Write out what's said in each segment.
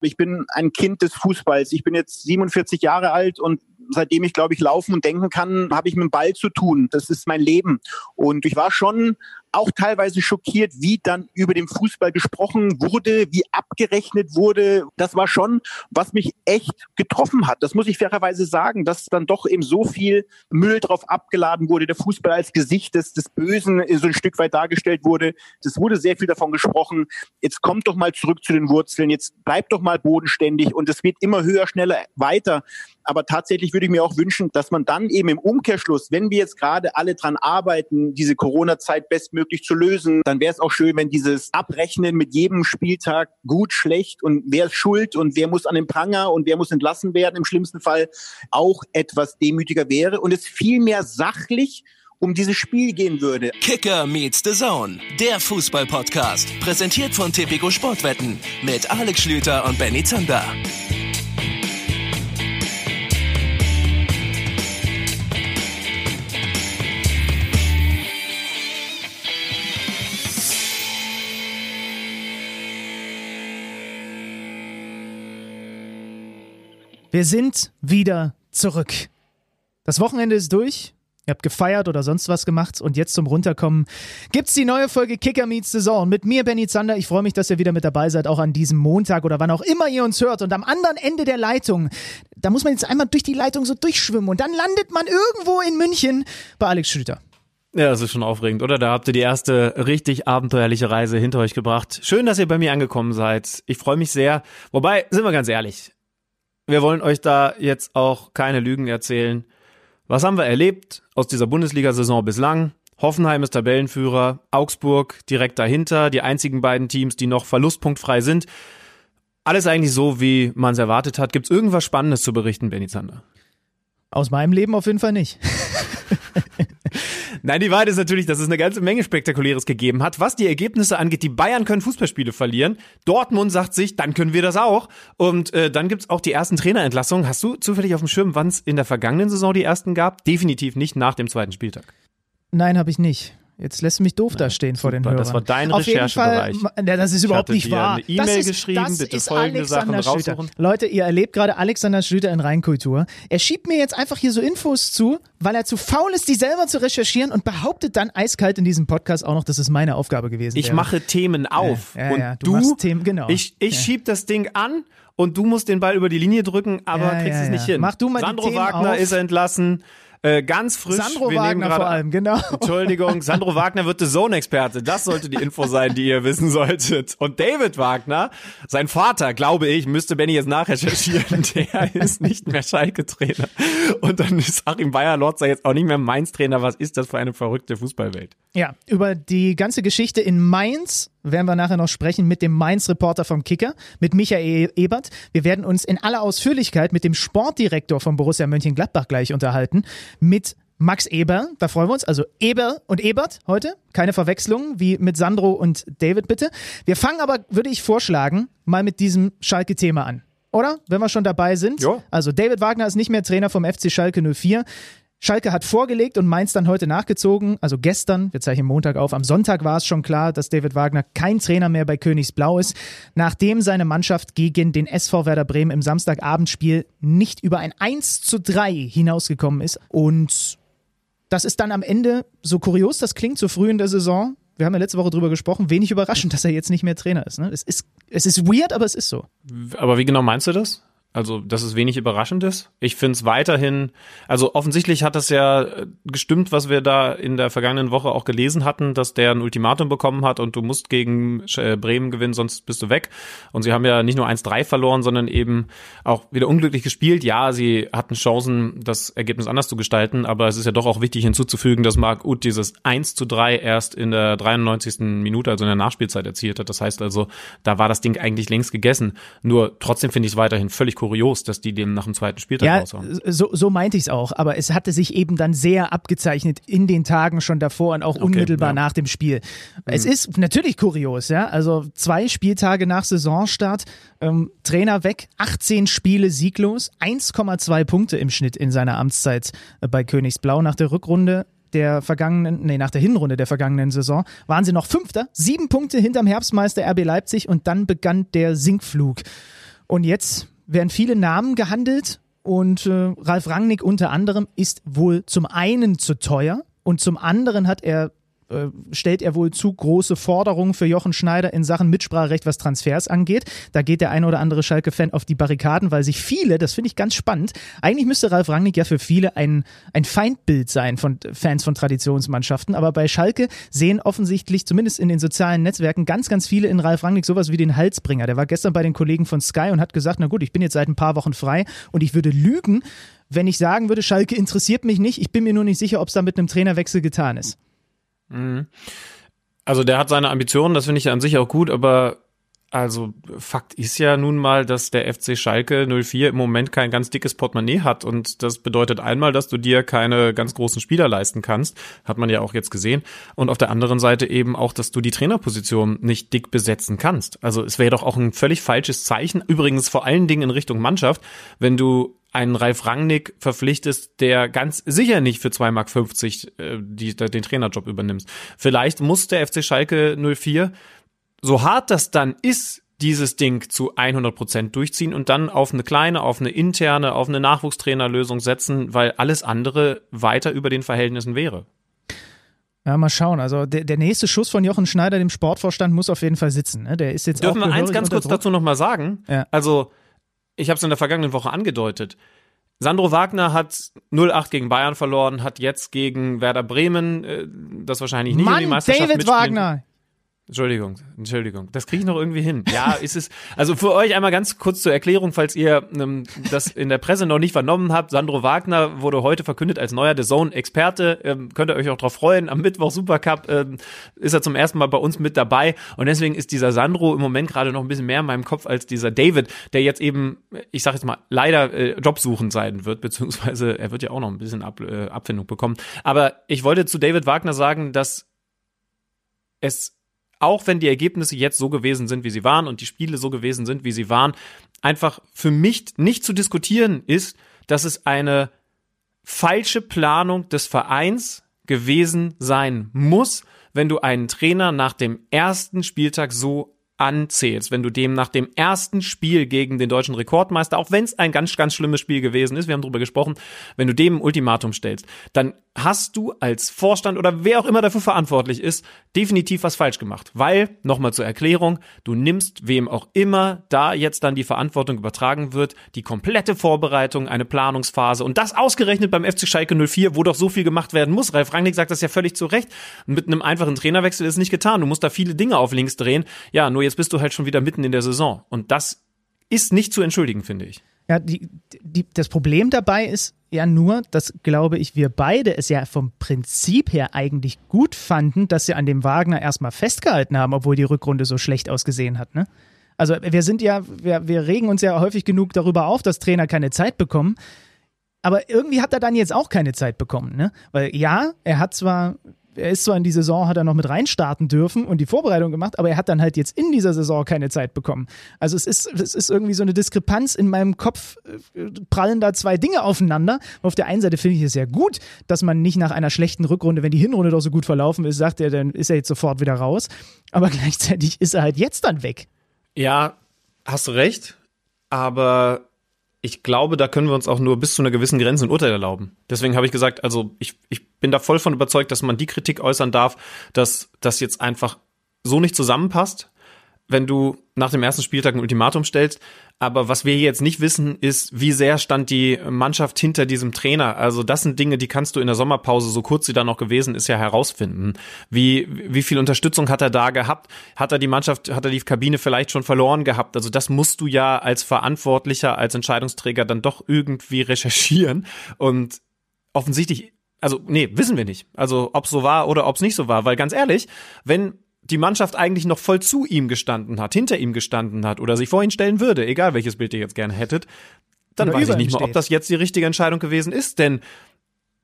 Ich bin ein Kind des Fußballs. Ich bin jetzt 47 Jahre alt und seitdem ich, glaube ich, laufen und denken kann, habe ich mit dem Ball zu tun. Das ist mein Leben. Und ich war schon auch teilweise schockiert, wie dann über den Fußball gesprochen wurde, wie abgerechnet wurde. Das war schon, was mich echt getroffen hat. Das muss ich fairerweise sagen, dass dann doch eben so viel Müll drauf abgeladen wurde, der Fußball als Gesicht des, des Bösen so ein Stück weit dargestellt wurde. Es wurde sehr viel davon gesprochen. Jetzt kommt doch mal zurück zu den Wurzeln, jetzt bleibt doch mal bodenständig und es wird immer höher, schneller, weiter. Aber tatsächlich würde ich mir auch wünschen, dass man dann eben im Umkehrschluss, wenn wir jetzt gerade alle dran arbeiten, diese Corona-Zeit bestmöglich zu lösen, dann wäre es auch schön, wenn dieses Abrechnen mit jedem Spieltag gut, schlecht und wer ist schuld und wer muss an den Pranger und wer muss entlassen werden im schlimmsten Fall auch etwas demütiger wäre und es viel mehr sachlich um dieses Spiel gehen würde. Kicker meets the Zone, der Fußball-Podcast, präsentiert von Tipico Sportwetten mit Alex Schlüter und Benny Zander. Wir sind wieder zurück. Das Wochenende ist durch. Ihr habt gefeiert oder sonst was gemacht und jetzt zum Runterkommen gibt's die neue Folge Kicker Meets Saison mit mir Benny Zander. Ich freue mich, dass ihr wieder mit dabei seid, auch an diesem Montag oder wann auch immer ihr uns hört. Und am anderen Ende der Leitung, da muss man jetzt einmal durch die Leitung so durchschwimmen und dann landet man irgendwo in München bei Alex Schlüter. Ja, das ist schon aufregend, oder? Da habt ihr die erste richtig abenteuerliche Reise hinter euch gebracht. Schön, dass ihr bei mir angekommen seid. Ich freue mich sehr. Wobei, sind wir ganz ehrlich, wir wollen euch da jetzt auch keine Lügen erzählen. Was haben wir erlebt aus dieser Bundesliga-Saison bislang? Hoffenheim ist Tabellenführer, Augsburg direkt dahinter, die einzigen beiden Teams, die noch verlustpunktfrei sind. Alles eigentlich so, wie man es erwartet hat. Gibt es irgendwas Spannendes zu berichten, Benny Zander? Aus meinem Leben auf jeden Fall nicht. Nein, die Wahrheit ist natürlich, dass es eine ganze Menge Spektakuläres gegeben hat. Was die Ergebnisse angeht, die Bayern können Fußballspiele verlieren. Dortmund sagt sich, dann können wir das auch. Und äh, dann gibt's auch die ersten Trainerentlassungen. Hast du zufällig auf dem Schirm, wann es in der vergangenen Saison die ersten gab? Definitiv nicht nach dem zweiten Spieltag. Nein, habe ich nicht. Jetzt lässt du mich doof dastehen vor den Hörern. Das war dein Auf jeden Recherchebereich. Fall, ja, das ist überhaupt nicht wahr. Eine E-Mail das geschrieben, das bitte ist folgende Sachen Alexander Schlüter. raussuchen. Leute, ihr erlebt gerade Alexander Schlüter in Reinkultur. Er schiebt mir jetzt einfach hier so Infos zu, weil er zu faul ist, die selber zu recherchieren und behauptet dann eiskalt in diesem Podcast auch noch, dass es meine Aufgabe gewesen Ich wäre. mache Themen auf. Ja, ja, und ja, du du, Themen- genau. ich, ich Ja. schieb das Ding an und du musst den Ball über die Linie drücken, aber Ja, kriegst ja, es nicht ja. hin. Mach du mal die Sandro Wagner auf. ist entlassen. Äh, ganz frisch. Sandro Wagner gerade- vor allem, genau. Entschuldigung, Sandro Wagner wird The Zone-Experte. Das sollte die Info sein, die ihr wissen solltet. Und David Wagner, sein Vater, glaube ich, müsste Benny jetzt nachrecherchieren, der ist nicht mehr Schalke-Trainer. Und dann ist Achim Bayer-Lotzer jetzt auch nicht mehr Mainz-Trainer. Was ist das für eine verrückte Fußballwelt? Ja, über die ganze Geschichte in Mainz werden wir nachher noch sprechen mit dem Mainz-Reporter vom Kicker, mit Michael Ebert. Wir werden uns in aller Ausführlichkeit mit dem Sportdirektor von Borussia Mönchengladbach gleich unterhalten, mit Max Eber, da freuen wir uns, also Eber und Ebert heute, keine Verwechslung wie mit Sandro und David bitte. Wir fangen aber, würde ich vorschlagen, mal mit diesem Schalke-Thema an. Oder? Wenn wir schon dabei sind. Ja. Also David Wagner ist nicht mehr Trainer vom FC Schalke 04. Schalke hat vorgelegt und Mainz dann heute nachgezogen. Also gestern, wir zeichnen Montag auf, am Sonntag war es schon klar, dass David Wagner kein Trainer mehr bei Königsblau ist, nachdem seine Mannschaft gegen den SV Werder Bremen im Samstagabendspiel nicht über ein 1 zu 3 hinausgekommen ist. Und das ist dann am Ende, so kurios das klingt, so früh in der Saison, wir haben ja letzte Woche drüber gesprochen, wenig überraschend, dass er jetzt nicht mehr Trainer ist. Ne? Es, ist es ist weird, aber es ist so. Aber wie genau meinst du das? Also, dass es wenig überraschend ist. Ich finde es weiterhin, also offensichtlich hat das ja äh, gestimmt, was wir da in der vergangenen Woche auch gelesen hatten, dass der ein Ultimatum bekommen hat und du musst gegen äh, Bremen gewinnen, sonst bist du weg. Und sie haben ja nicht nur 1-3 verloren, sondern eben auch wieder unglücklich gespielt. Ja, sie hatten Chancen, das Ergebnis anders zu gestalten, aber es ist ja doch auch wichtig hinzuzufügen, dass Marc Uth dieses 1 zu 3 erst in der 93. Minute, also in der Nachspielzeit erzielt hat. Das heißt also, da war das Ding eigentlich längst gegessen. Nur trotzdem finde ich es weiterhin völlig kurios, dass die den nach dem zweiten Spieltag Ja, raushauen. so, so meinte ich es auch. Aber es hatte sich eben dann sehr abgezeichnet in den Tagen schon davor und auch unmittelbar ja. nach dem Spiel. Es ist natürlich kurios, ja. Also zwei Spieltage nach Saisonstart, ähm, Trainer weg, 18 Spiele sieglos, 1,2 Punkte im Schnitt in seiner Amtszeit äh, bei Königsblau nach der Rückrunde der vergangenen, nee, nach der Hinrunde der vergangenen Saison waren sie noch Fünfter, sieben Punkte hinterm Herbstmeister RB Leipzig und dann begann der Sinkflug. Und jetzt werden viele Namen gehandelt und äh, Ralf Rangnick unter anderem ist wohl zum einen zu teuer und zum anderen hat er äh, stellt er wohl zu große Forderungen für Jochen Schneider in Sachen Mitspracherecht, was Transfers angeht. Da geht der eine oder andere Schalke-Fan auf die Barrikaden, weil sich viele, das finde ich ganz spannend, eigentlich müsste Ralf Rangnick ja für viele ein, ein Feindbild sein von Fans von Traditionsmannschaften, aber bei Schalke sehen offensichtlich, zumindest in den sozialen Netzwerken, ganz, ganz viele in Ralf Rangnick sowas wie den Halsbringer. Der war gestern bei den Kollegen von Sky und hat gesagt, na gut, ich bin jetzt seit ein paar Wochen frei und ich würde lügen, wenn ich sagen würde, Schalke interessiert mich nicht, ich bin mir nur nicht sicher, ob es da mit einem Trainerwechsel getan ist. Mhm. Also der hat seine Ambitionen, das finde ich an sich auch gut, aber also Fakt ist ja nun mal, dass der FC Schalke 04 im Moment kein ganz dickes Portemonnaie hat und das bedeutet einmal, dass du dir keine ganz großen Spieler leisten kannst, hat man ja auch jetzt gesehen und auf der anderen Seite eben auch, dass du die Trainerposition nicht dick besetzen kannst. Also es wäre doch auch ein völlig falsches Zeichen, übrigens vor allen Dingen in Richtung Mannschaft, wenn du einen Ralf Rangnick verpflichtest, der ganz sicher nicht für 2,50 Mark äh, die, den Trainerjob übernimmst. Vielleicht muss der FC Schalke 04, so hart das dann ist, dieses Ding zu 100 Prozent durchziehen und dann auf eine kleine, auf eine interne, auf eine Nachwuchstrainerlösung setzen, weil alles andere weiter über den Verhältnissen wäre. Ja, mal schauen. Also der, der nächste Schuss von Jochen Schneider, dem Sportvorstand, muss auf jeden Fall sitzen. Ne? Der ist jetzt Dürfen auch wir eins ganz kurz Druck. dazu nochmal sagen? Ja. Also ich habe es in der vergangenen Woche angedeutet. Sandro Wagner hat 0-8 gegen Bayern verloren, hat jetzt gegen Werder Bremen äh, das wahrscheinlich nicht Mann, in die Meisterschaft David. Wagner. Entschuldigung, Entschuldigung. Das kriege ich noch irgendwie hin. Ja, ist es. Also für euch einmal ganz kurz zur Erklärung, falls ihr ähm, das in der Presse noch nicht vernommen habt. Sandro Wagner wurde heute verkündet als neuer The Zone-Experte. Ähm, könnt ihr euch auch drauf freuen. Am Mittwoch Supercup ähm, ist er zum ersten Mal bei uns mit dabei. Und deswegen ist dieser Sandro im Moment gerade noch ein bisschen mehr in meinem Kopf als dieser David, der jetzt eben, ich sage jetzt mal, leider äh, jobsuchend sein wird, beziehungsweise er wird ja auch noch ein bisschen Ab, äh, Abfindung bekommen. Aber ich wollte zu David Wagner sagen, dass es auch wenn die Ergebnisse jetzt so gewesen sind, wie sie waren und die Spiele so gewesen sind, wie sie waren, einfach für mich nicht zu diskutieren ist, dass es eine falsche Planung des Vereins gewesen sein muss, wenn du einen Trainer nach dem ersten Spieltag so anzählst, wenn du dem nach dem ersten Spiel gegen den deutschen Rekordmeister, auch wenn es ein ganz, ganz schlimmes Spiel gewesen ist, wir haben darüber gesprochen, wenn du dem ein Ultimatum stellst, dann hast du als Vorstand oder wer auch immer dafür verantwortlich ist, definitiv was falsch gemacht. Weil, nochmal zur Erklärung, du nimmst wem auch immer da jetzt dann die Verantwortung übertragen wird, die komplette Vorbereitung, eine Planungsphase und das ausgerechnet beim FC Schalke 04, wo doch so viel gemacht werden muss. Ralf Rangnick sagt das ja völlig zu Recht. Mit einem einfachen Trainerwechsel ist nicht getan. Du musst da viele Dinge auf links drehen. Ja, nur jetzt bist du halt schon wieder mitten in der Saison. Und das ist nicht zu entschuldigen, finde ich. Ja, die, die, das Problem dabei ist ja nur, dass, glaube ich, wir beide es ja vom Prinzip her eigentlich gut fanden, dass sie an dem Wagner erstmal festgehalten haben, obwohl die Rückrunde so schlecht ausgesehen hat, ne? Also wir sind ja, wir, wir regen uns ja häufig genug darüber auf, dass Trainer keine Zeit bekommen. Aber irgendwie hat er dann jetzt auch keine Zeit bekommen, ne? Weil ja, er hat zwar er ist zwar in die Saison, hat er noch mit reinstarten dürfen und die Vorbereitung gemacht, aber er hat dann halt jetzt in dieser Saison keine Zeit bekommen. Also es ist, es ist irgendwie so eine Diskrepanz in meinem Kopf, äh, prallen da zwei Dinge aufeinander. Auf der einen Seite finde ich es ja gut, dass man nicht nach einer schlechten Rückrunde, wenn die Hinrunde doch so gut verlaufen ist, sagt er, dann ist er jetzt sofort wieder raus. Aber gleichzeitig ist er halt jetzt dann weg. Ja, hast du recht. Aber ich glaube, da können wir uns auch nur bis zu einer gewissen Grenze ein Urteil erlauben. Deswegen habe ich gesagt, also ich, ich bin da voll von überzeugt, dass man die Kritik äußern darf, dass das jetzt einfach so nicht zusammenpasst, wenn du nach dem ersten Spieltag ein Ultimatum stellst. Aber was wir jetzt nicht wissen, ist, wie sehr stand die Mannschaft hinter diesem Trainer. Also das sind Dinge, die kannst du in der Sommerpause, so kurz sie dann noch gewesen ist, ja herausfinden. Wie, wie viel Unterstützung hat er da gehabt? Hat er die Mannschaft, hat er die Kabine vielleicht schon verloren gehabt? Also das musst du ja als Verantwortlicher, als Entscheidungsträger dann doch irgendwie recherchieren. Und offensichtlich also nee, wissen wir nicht. Also ob so war oder ob es nicht so war, weil ganz ehrlich, wenn die Mannschaft eigentlich noch voll zu ihm gestanden hat, hinter ihm gestanden hat oder sich vor ihn stellen würde, egal welches Bild ihr jetzt gerne hättet, dann Oder weiß ich nicht mal, ob das jetzt die richtige Entscheidung gewesen ist, denn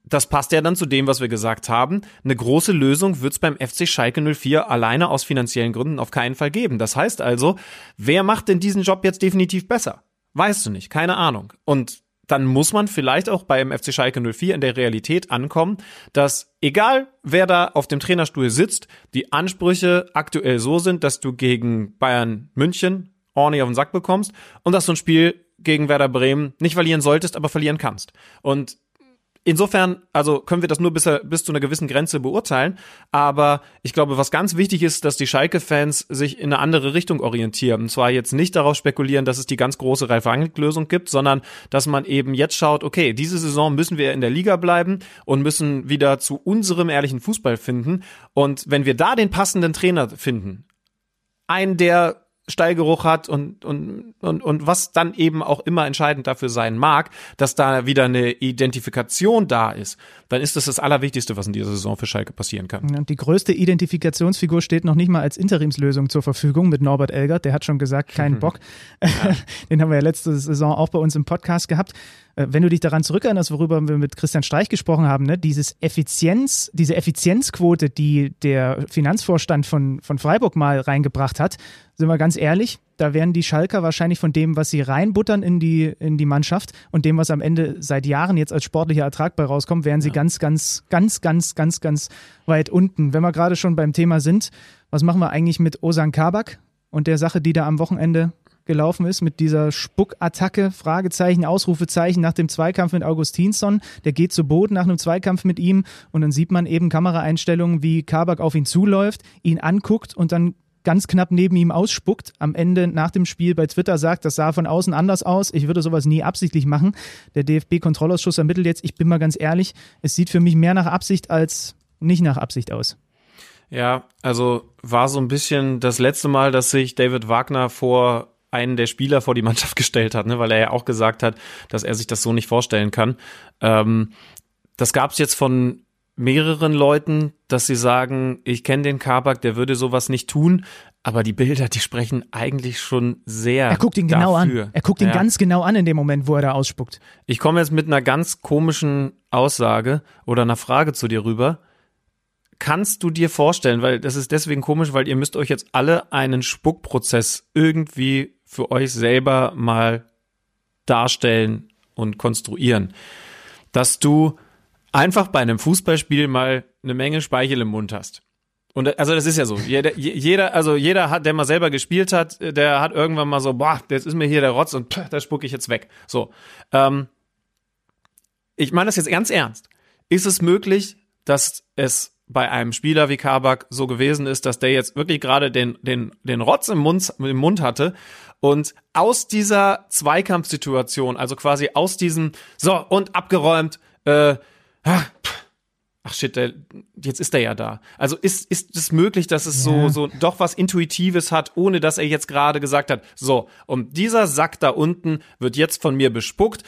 das passt ja dann zu dem, was wir gesagt haben. Eine große Lösung wird es beim FC Schalke 04 alleine aus finanziellen Gründen auf keinen Fall geben. Das heißt also, wer macht denn diesen Job jetzt definitiv besser? Weißt du nicht, keine Ahnung. Und dann muss man vielleicht auch beim FC Schalke 04 in der Realität ankommen, dass egal wer da auf dem Trainerstuhl sitzt, die Ansprüche aktuell so sind, dass du gegen Bayern München ordentlich auf den Sack bekommst und dass du ein Spiel gegen Werder Bremen nicht verlieren solltest, aber verlieren kannst. Und Insofern, also können wir das nur bis, bis zu einer gewissen Grenze beurteilen. Aber ich glaube, was ganz wichtig ist, dass die Schalke-Fans sich in eine andere Richtung orientieren. Und zwar jetzt nicht darauf spekulieren, dass es die ganz große Ralf Rangnick-Lösung gibt, sondern dass man eben jetzt schaut, okay, diese Saison müssen wir in der Liga bleiben und müssen wieder zu unserem ehrlichen Fußball finden. Und wenn wir da den passenden Trainer finden, einen, der Stallgeruch hat und, und, und, und was dann eben auch immer entscheidend dafür sein mag, dass da wieder eine Identifikation da ist, dann ist das das Allerwichtigste, was in dieser Saison für Schalke passieren kann. Und die größte Identifikationsfigur steht noch nicht mal als Interimslösung zur Verfügung mit Norbert Elgert. Der hat schon gesagt, keinen Bock. Ja. Den haben wir ja letzte Saison auch bei uns im Podcast gehabt. Äh, wenn du dich daran zurückerinnerst, worüber wir mit Christian Streich gesprochen haben, ne, dieses Effizienz, diese Effizienzquote, die der Finanzvorstand von, von Freiburg mal reingebracht hat, sind wir ganz ehrlich, da werden die Schalker wahrscheinlich von dem, was sie reinbuttern in die, in die Mannschaft und dem, was am Ende seit Jahren jetzt als sportlicher Ertrag bei rauskommt, wären sie ja. ganz, ganz, ganz, ganz, ganz, ganz weit unten. Wenn wir gerade schon beim Thema sind, was machen wir eigentlich mit Osan Kabak und der Sache, die da am Wochenende gelaufen ist mit dieser Spuckattacke, Fragezeichen, Ausrufezeichen nach dem Zweikampf mit Augustinsson. Der geht zu Boden nach einem Zweikampf mit ihm und dann sieht man eben Kameraeinstellungen, wie Kabak auf ihn zuläuft, ihn anguckt und dann ganz knapp neben ihm ausspuckt. Am Ende nach dem Spiel bei Twitter sagt, das sah von außen anders aus. Ich würde sowas nie absichtlich machen. Der DFB-Kontrollausschuss ermittelt jetzt, ich bin mal ganz ehrlich, es sieht für mich mehr nach Absicht als nicht nach Absicht aus. Ja, also war so ein bisschen das letzte Mal, dass sich David Wagner vor einen der Spieler vor die Mannschaft gestellt hat, ne, weil er ja auch gesagt hat, dass er sich das so nicht vorstellen kann. Ähm, das gab es jetzt von mehreren Leuten, dass sie sagen, ich kenne den Kabak, der würde sowas nicht tun, aber die Bilder, die sprechen eigentlich schon sehr. Er guckt ihn genau dafür. an. Er guckt ihn ja. ganz genau an in dem Moment, wo er da ausspuckt. Ich komme jetzt mit einer ganz komischen Aussage oder einer Frage zu dir rüber. Kannst du dir vorstellen, weil das ist deswegen komisch, weil ihr müsst euch jetzt alle einen Spuckprozess irgendwie für euch selber mal darstellen und konstruieren. Dass du einfach bei einem Fußballspiel mal eine Menge Speichel im Mund hast. Und also das ist ja so. Jeder, jeder, also jeder hat, der mal selber gespielt hat, der hat irgendwann mal so, boah, jetzt ist mir hier der Rotz und pff, da spucke ich jetzt weg. So. Ähm, ich meine das jetzt ganz ernst. Ist es möglich, dass es bei einem Spieler wie Kabak so gewesen ist, dass der jetzt wirklich gerade den, den, den Rotz im Mund, im Mund hatte und aus dieser Zweikampfsituation, also quasi aus diesem, so, und abgeräumt, äh, ach shit, der, jetzt ist er ja da. Also ist, ist es möglich, dass es ja. so, so doch was Intuitives hat, ohne dass er jetzt gerade gesagt hat, so, und dieser Sack da unten wird jetzt von mir bespuckt.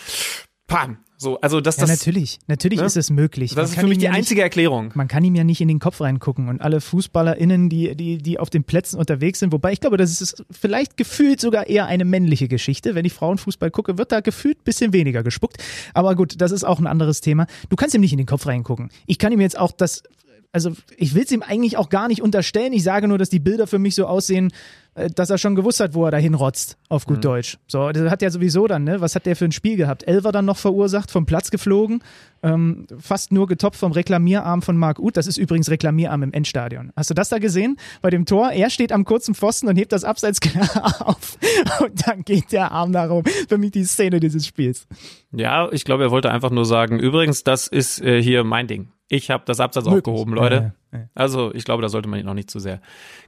Pam, so, also dass ja, das. natürlich, natürlich ne? ist es möglich. Das ist für mich die einzige nicht, Erklärung. Man kann ihm ja nicht in den Kopf reingucken und alle FußballerInnen, die, die, die auf den Plätzen unterwegs sind, wobei ich glaube, das ist vielleicht gefühlt sogar eher eine männliche Geschichte. Wenn ich Frauenfußball gucke, wird da gefühlt bisschen weniger gespuckt. Aber gut, das ist auch ein anderes Thema. Du kannst ihm nicht in den Kopf reingucken. Ich kann ihm jetzt auch das also ich will es ihm eigentlich auch gar nicht unterstellen. Ich sage nur, dass die Bilder für mich so aussehen, äh, dass er schon gewusst hat, wo er dahin rotzt, auf gut mhm. Deutsch. So, das hat ja sowieso dann, ne? Was hat der für ein Spiel gehabt? Elver dann noch verursacht, vom Platz geflogen, ähm, fast nur getoppt vom Reklamierarm von Marc Uth. Das ist übrigens Reklamierarm im Endstadion. Hast du das da gesehen? Bei dem Tor, er steht am kurzen Pfosten und hebt das Abseits klar auf und dann geht der Arm da rum. Für mich die Szene dieses Spiels. Ja, ich glaube, er wollte einfach nur sagen, übrigens, das ist äh, hier mein Ding. Ich habe das Absatz Möglich. aufgehoben, Leute. Ja, ja. Also ich glaube, da sollte man ihn noch nicht zu sehr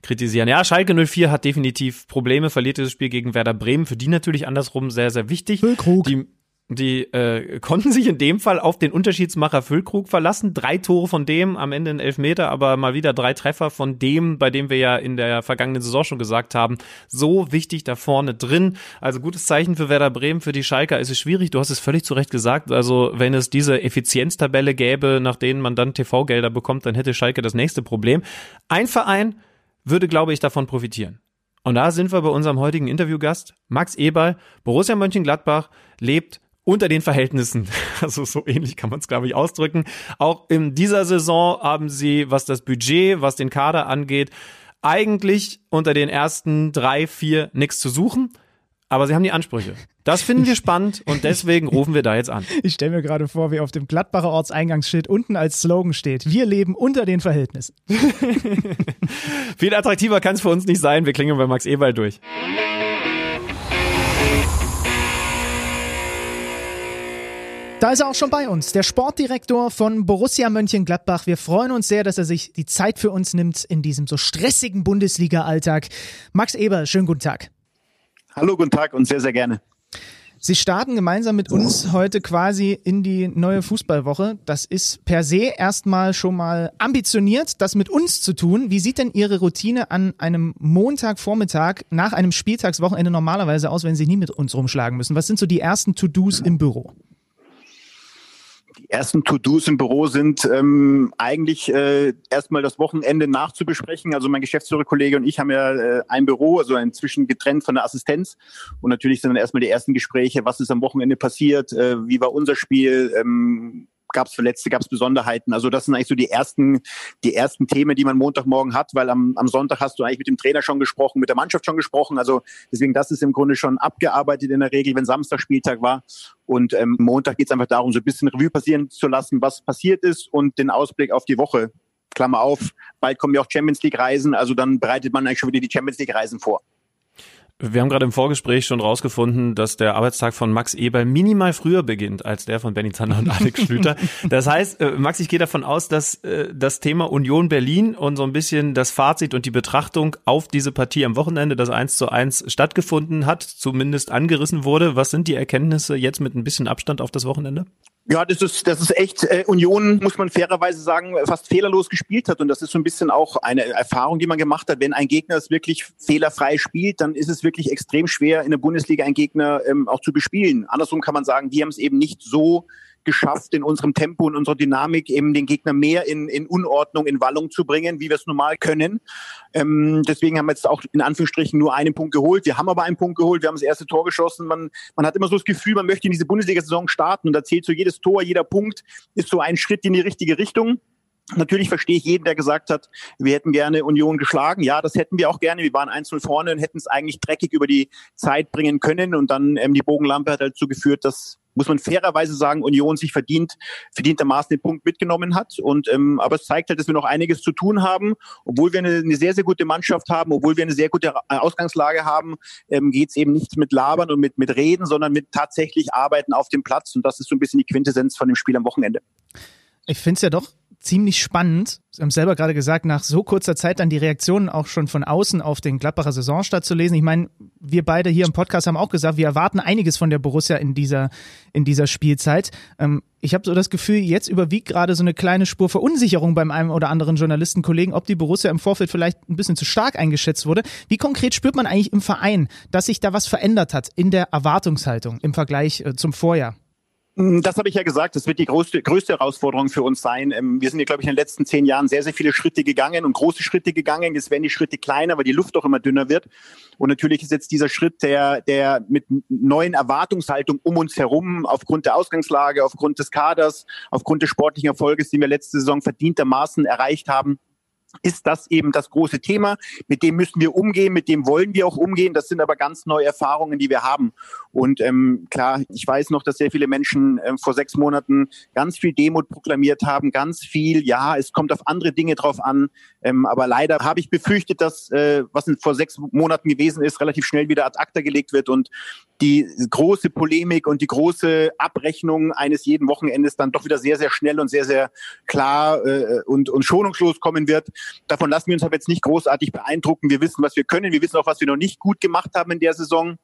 kritisieren. Ja, Schalke 04 hat definitiv Probleme, verliert dieses Spiel gegen Werder Bremen. Für die natürlich andersrum sehr, sehr wichtig. Füllkrug. Die die äh, konnten sich in dem Fall auf den Unterschiedsmacher Füllkrug verlassen. Drei Tore von dem, am Ende ein Elfmeter, aber mal wieder drei Treffer von dem, bei dem wir ja in der vergangenen Saison schon gesagt haben, so wichtig da vorne drin. Also gutes Zeichen für Werder Bremen, für die Schalker ist es schwierig. Du hast es völlig zu Recht gesagt. Also wenn es diese Effizienztabelle gäbe, nach denen man dann TV-Gelder bekommt, dann hätte Schalke das nächste Problem. Ein Verein würde, glaube ich, davon profitieren. Und da sind wir bei unserem heutigen Interviewgast, Max Eberl. Borussia Mönchengladbach lebt unter den Verhältnissen. Also so ähnlich kann man es, glaube ich, ausdrücken. Auch in dieser Saison haben sie, was das Budget, was den Kader angeht, eigentlich unter den ersten drei, vier nichts zu suchen. Aber sie haben die Ansprüche. Das finden wir spannend und deswegen rufen wir da jetzt an. Ich stelle mir gerade vor, wie auf dem Gladbacher Ortseingangsschild unten als Slogan steht: Wir leben unter den Verhältnissen. Viel attraktiver kann es für uns nicht sein. Wir klingen bei Max Eberl durch. Da ist er auch schon bei uns, der Sportdirektor von Borussia Mönchengladbach. Wir freuen uns sehr, dass er sich die Zeit für uns nimmt in diesem so stressigen Bundesliga-Alltag. Max Eber, schönen guten Tag. Hallo, guten Tag und sehr, sehr gerne. Sie starten gemeinsam mit uns heute quasi in die neue Fußballwoche. Das ist per se erstmal schon mal ambitioniert, das mit uns zu tun. Wie sieht denn Ihre Routine an einem Montagvormittag nach einem Spieltagswochenende normalerweise aus, wenn Sie nie mit uns rumschlagen müssen? Was sind so die ersten To-Dos im Büro? Ersten To-Dos im Büro sind ähm, eigentlich äh, erstmal das Wochenende nachzubesprechen. Also mein Geschäftsführerkollege und ich haben ja äh, ein Büro, also inzwischen getrennt von der Assistenz. Und natürlich sind dann erstmal die ersten Gespräche, was ist am Wochenende passiert, äh, wie war unser Spiel, ähm, gab es Verletzte, gab es Besonderheiten. Also das sind eigentlich so die ersten, die ersten Themen, die man Montagmorgen hat, weil am, am Sonntag hast du eigentlich mit dem Trainer schon gesprochen, mit der Mannschaft schon gesprochen. Also deswegen, das ist im Grunde schon abgearbeitet in der Regel, wenn Samstag Spieltag war. Und ähm, Montag geht es einfach darum, so ein bisschen Revue passieren zu lassen, was passiert ist und den Ausblick auf die Woche. Klammer auf, bald kommen ja auch Champions League Reisen, also dann bereitet man eigentlich schon wieder die Champions League Reisen vor. Wir haben gerade im Vorgespräch schon rausgefunden, dass der Arbeitstag von Max Eber minimal früher beginnt als der von Benny Zander und Alex Schlüter. Das heißt, äh, Max, ich gehe davon aus, dass äh, das Thema Union Berlin und so ein bisschen das Fazit und die Betrachtung auf diese Partie am Wochenende, das eins zu eins stattgefunden hat, zumindest angerissen wurde. Was sind die Erkenntnisse jetzt mit ein bisschen Abstand auf das Wochenende? Ja, das ist, das ist echt, äh, Union, muss man fairerweise sagen, fast fehlerlos gespielt hat. Und das ist so ein bisschen auch eine Erfahrung, die man gemacht hat. Wenn ein Gegner es wirklich fehlerfrei spielt, dann ist es wirklich extrem schwer, in der Bundesliga einen Gegner ähm, auch zu bespielen. Andersrum kann man sagen, wir haben es eben nicht so geschafft, in unserem Tempo und unserer Dynamik eben den Gegner mehr in, in Unordnung, in Wallung zu bringen, wie wir es normal können. Ähm, deswegen haben wir jetzt auch in Anführungsstrichen nur einen Punkt geholt. Wir haben aber einen Punkt geholt, wir haben das erste Tor geschossen. Man, man hat immer so das Gefühl, man möchte in diese Bundesliga-Saison starten und da zählt so jedes Tor, jeder Punkt ist so ein Schritt in die richtige Richtung. Natürlich verstehe ich jeden, der gesagt hat, wir hätten gerne Union geschlagen. Ja, das hätten wir auch gerne. Wir waren 1-0 vorne und hätten es eigentlich dreckig über die Zeit bringen können. Und dann ähm, die Bogenlampe hat dazu geführt, dass muss man fairerweise sagen, Union sich verdient, verdientermaßen den Punkt mitgenommen hat. Und ähm, aber es zeigt halt, dass wir noch einiges zu tun haben. Obwohl wir eine, eine sehr, sehr gute Mannschaft haben, obwohl wir eine sehr gute Ausgangslage haben, ähm, geht es eben nicht mit Labern und mit, mit Reden, sondern mit tatsächlich Arbeiten auf dem Platz. Und das ist so ein bisschen die Quintessenz von dem Spiel am Wochenende. Ich finde es ja doch ziemlich spannend. Sie haben selber gerade gesagt, nach so kurzer Zeit dann die Reaktionen auch schon von außen auf den Gladbacher Saisonstart zu lesen. Ich meine, wir beide hier im Podcast haben auch gesagt, wir erwarten einiges von der Borussia in dieser, in dieser Spielzeit. Ähm, ich habe so das Gefühl, jetzt überwiegt gerade so eine kleine Spur Verunsicherung beim einen oder anderen Journalistenkollegen, ob die Borussia im Vorfeld vielleicht ein bisschen zu stark eingeschätzt wurde. Wie konkret spürt man eigentlich im Verein, dass sich da was verändert hat in der Erwartungshaltung im Vergleich äh, zum Vorjahr? Hm, das habe ich ja gesagt. Das wird die größte, größte Herausforderung für uns sein. Ähm, wir sind ja, glaube ich, in den letzten zehn Jahren sehr, sehr viele Schritte gegangen und große Schritte gegangen. Jetzt werden die Schritte kleiner, weil die Luft auch immer dünner wird. Und natürlich ist jetzt dieser Schritt, der, der mit neuen Erwartungshaltung um uns herum, aufgrund der Ausgangslage, aufgrund des Kaders, aufgrund des sportlichen Erfolges, den wir letzte Saison verdientermaßen erreicht haben, ist das eben das große Thema. Mit dem müssen wir umgehen, mit dem wollen wir auch umgehen. Das sind aber ganz neue Erfahrungen, die wir haben. Und ähm, klar, ich weiß noch, dass sehr viele Menschen ähm, vor sechs Monaten ganz viel Demut proklamiert haben, ganz viel, ja, es kommt auf andere Dinge drauf an. Ähm, aber leider habe ich befürchtet, dass äh, was vor sechs Monaten gewesen ist, relativ schnell wieder ad acta gelegt wird und die große Polemik und die große Abrechnung eines jeden Wochenendes dann doch wieder sehr, sehr schnell und sehr, sehr klar äh, und, und schonungslos kommen wird. Davon lassen wir uns aber jetzt nicht großartig beeindrucken. Wir wissen, was wir können. Wir wissen auch, was wir noch nicht gut gemacht haben in der Saison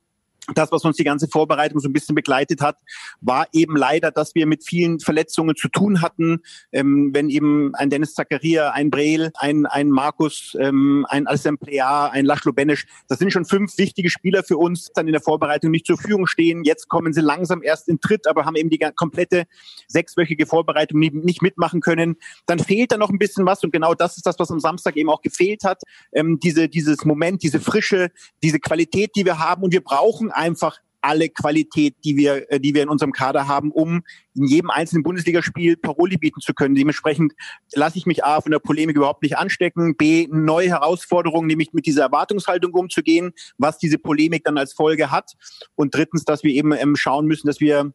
das, was uns die ganze Vorbereitung so ein bisschen begleitet hat, war eben leider, dass wir mit vielen Verletzungen zu tun hatten. Ähm, wenn eben ein Dennis Zakaria, ein Breel, ein, ein Markus, ähm, ein Alsemplea, ein Laszlo Benesch, das sind schon fünf wichtige Spieler für uns, dann in der Vorbereitung nicht zur Verfügung stehen. Jetzt kommen sie langsam erst in Tritt, aber haben eben die komplette sechswöchige Vorbereitung nie, nicht mitmachen können. Dann fehlt da noch ein bisschen was und genau das ist das, was am Samstag eben auch gefehlt hat. Ähm, diese, dieses Moment, diese Frische, diese Qualität, die wir haben und wir brauchen einfach alle Qualität, die wir, äh, die wir in unserem Kader haben, um in jedem einzelnen Bundesligaspiel Paroli bieten zu können. Dementsprechend lasse ich mich A von der Polemik überhaupt nicht anstecken, B neue Herausforderungen, nämlich mit dieser Erwartungshaltung umzugehen, was diese Polemik dann als Folge hat. Und drittens, dass wir eben ähm, schauen müssen, dass wir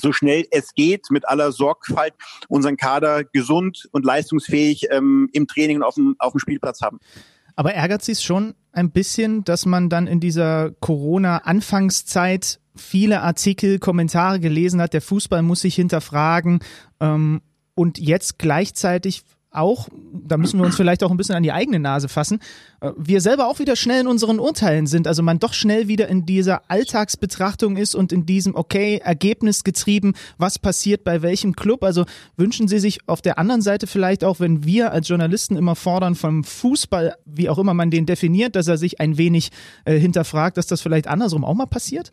so schnell es geht, mit aller Sorgfalt unseren Kader gesund und leistungsfähig ähm, im Training und auf dem, auf dem Spielplatz haben. Aber ärgert Sie es schon ein bisschen, dass man dann in dieser Corona-Anfangszeit viele Artikel, Kommentare gelesen hat, der Fußball muss sich hinterfragen ähm, und jetzt gleichzeitig auch, da müssen wir uns vielleicht auch ein bisschen an die eigene Nase fassen, äh, wir selber auch wieder schnell in unseren Urteilen sind, also man doch schnell wieder in dieser Alltagsbetrachtung ist und in diesem, okay, Ergebnis getrieben, was passiert bei welchem Club. Also wünschen Sie sich auf der anderen Seite vielleicht auch, wenn wir als Journalisten immer fordern vom Fußball, wie auch immer man den definiert, dass er sich ein wenig äh, hinterfragt, dass das vielleicht andersrum auch mal passiert?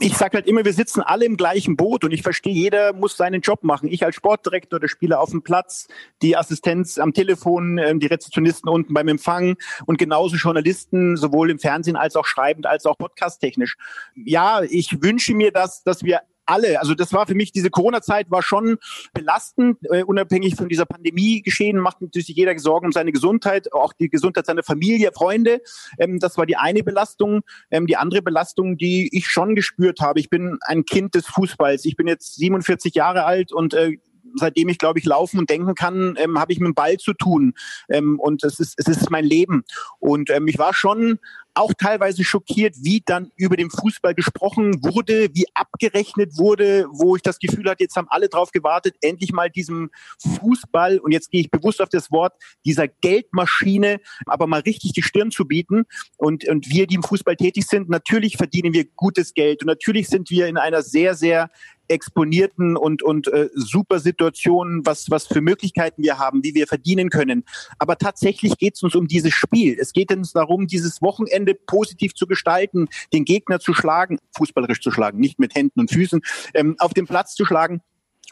Ich sage halt immer, wir sitzen alle im gleichen Boot und ich verstehe, jeder muss seinen Job machen. Ich als Sportdirektor, der Spieler auf dem Platz, die Assistenz am Telefon, ähm, die Rezeptionisten unten beim Empfang und genauso Journalisten, sowohl im Fernsehen als auch schreibend, als auch podcasttechnisch. Ja, ich wünsche mir, dass, dass wir alle. Also das war für mich, diese Corona-Zeit war schon belastend, äh, unabhängig von dieser Pandemie geschehen, macht natürlich jeder Sorgen um seine Gesundheit, auch die Gesundheit seiner Familie, Freunde. Ähm, das war die eine Belastung. Ähm, die andere Belastung, die ich schon gespürt habe, ich bin ein Kind des Fußballs. Ich bin jetzt 47 Jahre alt und äh, seitdem ich, glaube ich, laufen und denken kann, ähm, habe ich mit dem Ball zu tun. Ähm, und es ist, es ist mein Leben. Und ähm, ich war schon auch teilweise schockiert, wie dann über den Fußball gesprochen wurde, wie abgerechnet wurde, wo ich das Gefühl hatte, jetzt haben alle drauf gewartet, endlich mal diesem Fußball, und jetzt gehe ich bewusst auf das Wort, dieser Geldmaschine, aber mal richtig die Stirn zu bieten. Und, und wir, die im Fußball tätig sind, natürlich verdienen wir gutes Geld und natürlich sind wir in einer sehr, sehr exponierten und, und äh, super Situationen, was, was für Möglichkeiten wir haben, wie wir verdienen können. Aber tatsächlich geht es uns um dieses Spiel. Es geht uns darum, dieses Wochenende positiv zu gestalten, den Gegner zu schlagen, fußballerisch zu schlagen, nicht mit Händen und Füßen, ähm, auf dem Platz zu schlagen.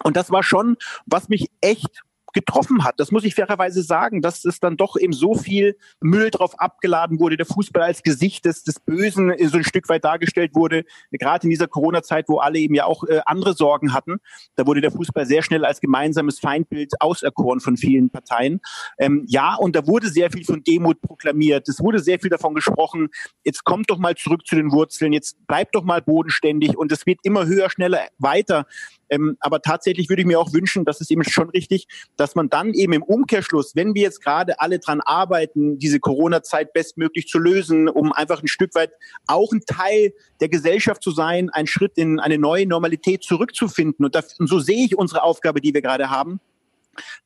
Und das war schon, was mich echt getroffen hat. Das muss ich fairerweise sagen, dass es dann doch eben so viel Müll drauf abgeladen wurde, der Fußball als Gesicht des, des Bösen so ein Stück weit dargestellt wurde, gerade in dieser Corona-Zeit, wo alle eben ja auch äh, andere Sorgen hatten. Da wurde der Fußball sehr schnell als gemeinsames Feindbild auserkoren von vielen Parteien. Ähm, ja, und da wurde sehr viel von Demut proklamiert. Es wurde sehr viel davon gesprochen, jetzt kommt doch mal zurück zu den Wurzeln, jetzt bleibt doch mal bodenständig und es wird immer höher, schneller, weiter. Ähm, aber tatsächlich würde ich mir auch wünschen, das ist eben schon richtig, dass man dann eben im Umkehrschluss, wenn wir jetzt gerade alle dran arbeiten, diese Corona-Zeit bestmöglich zu lösen, um einfach ein Stück weit auch ein Teil der Gesellschaft zu sein, einen Schritt in eine neue Normalität zurückzufinden. Und, das, und so sehe ich unsere Aufgabe, die wir gerade haben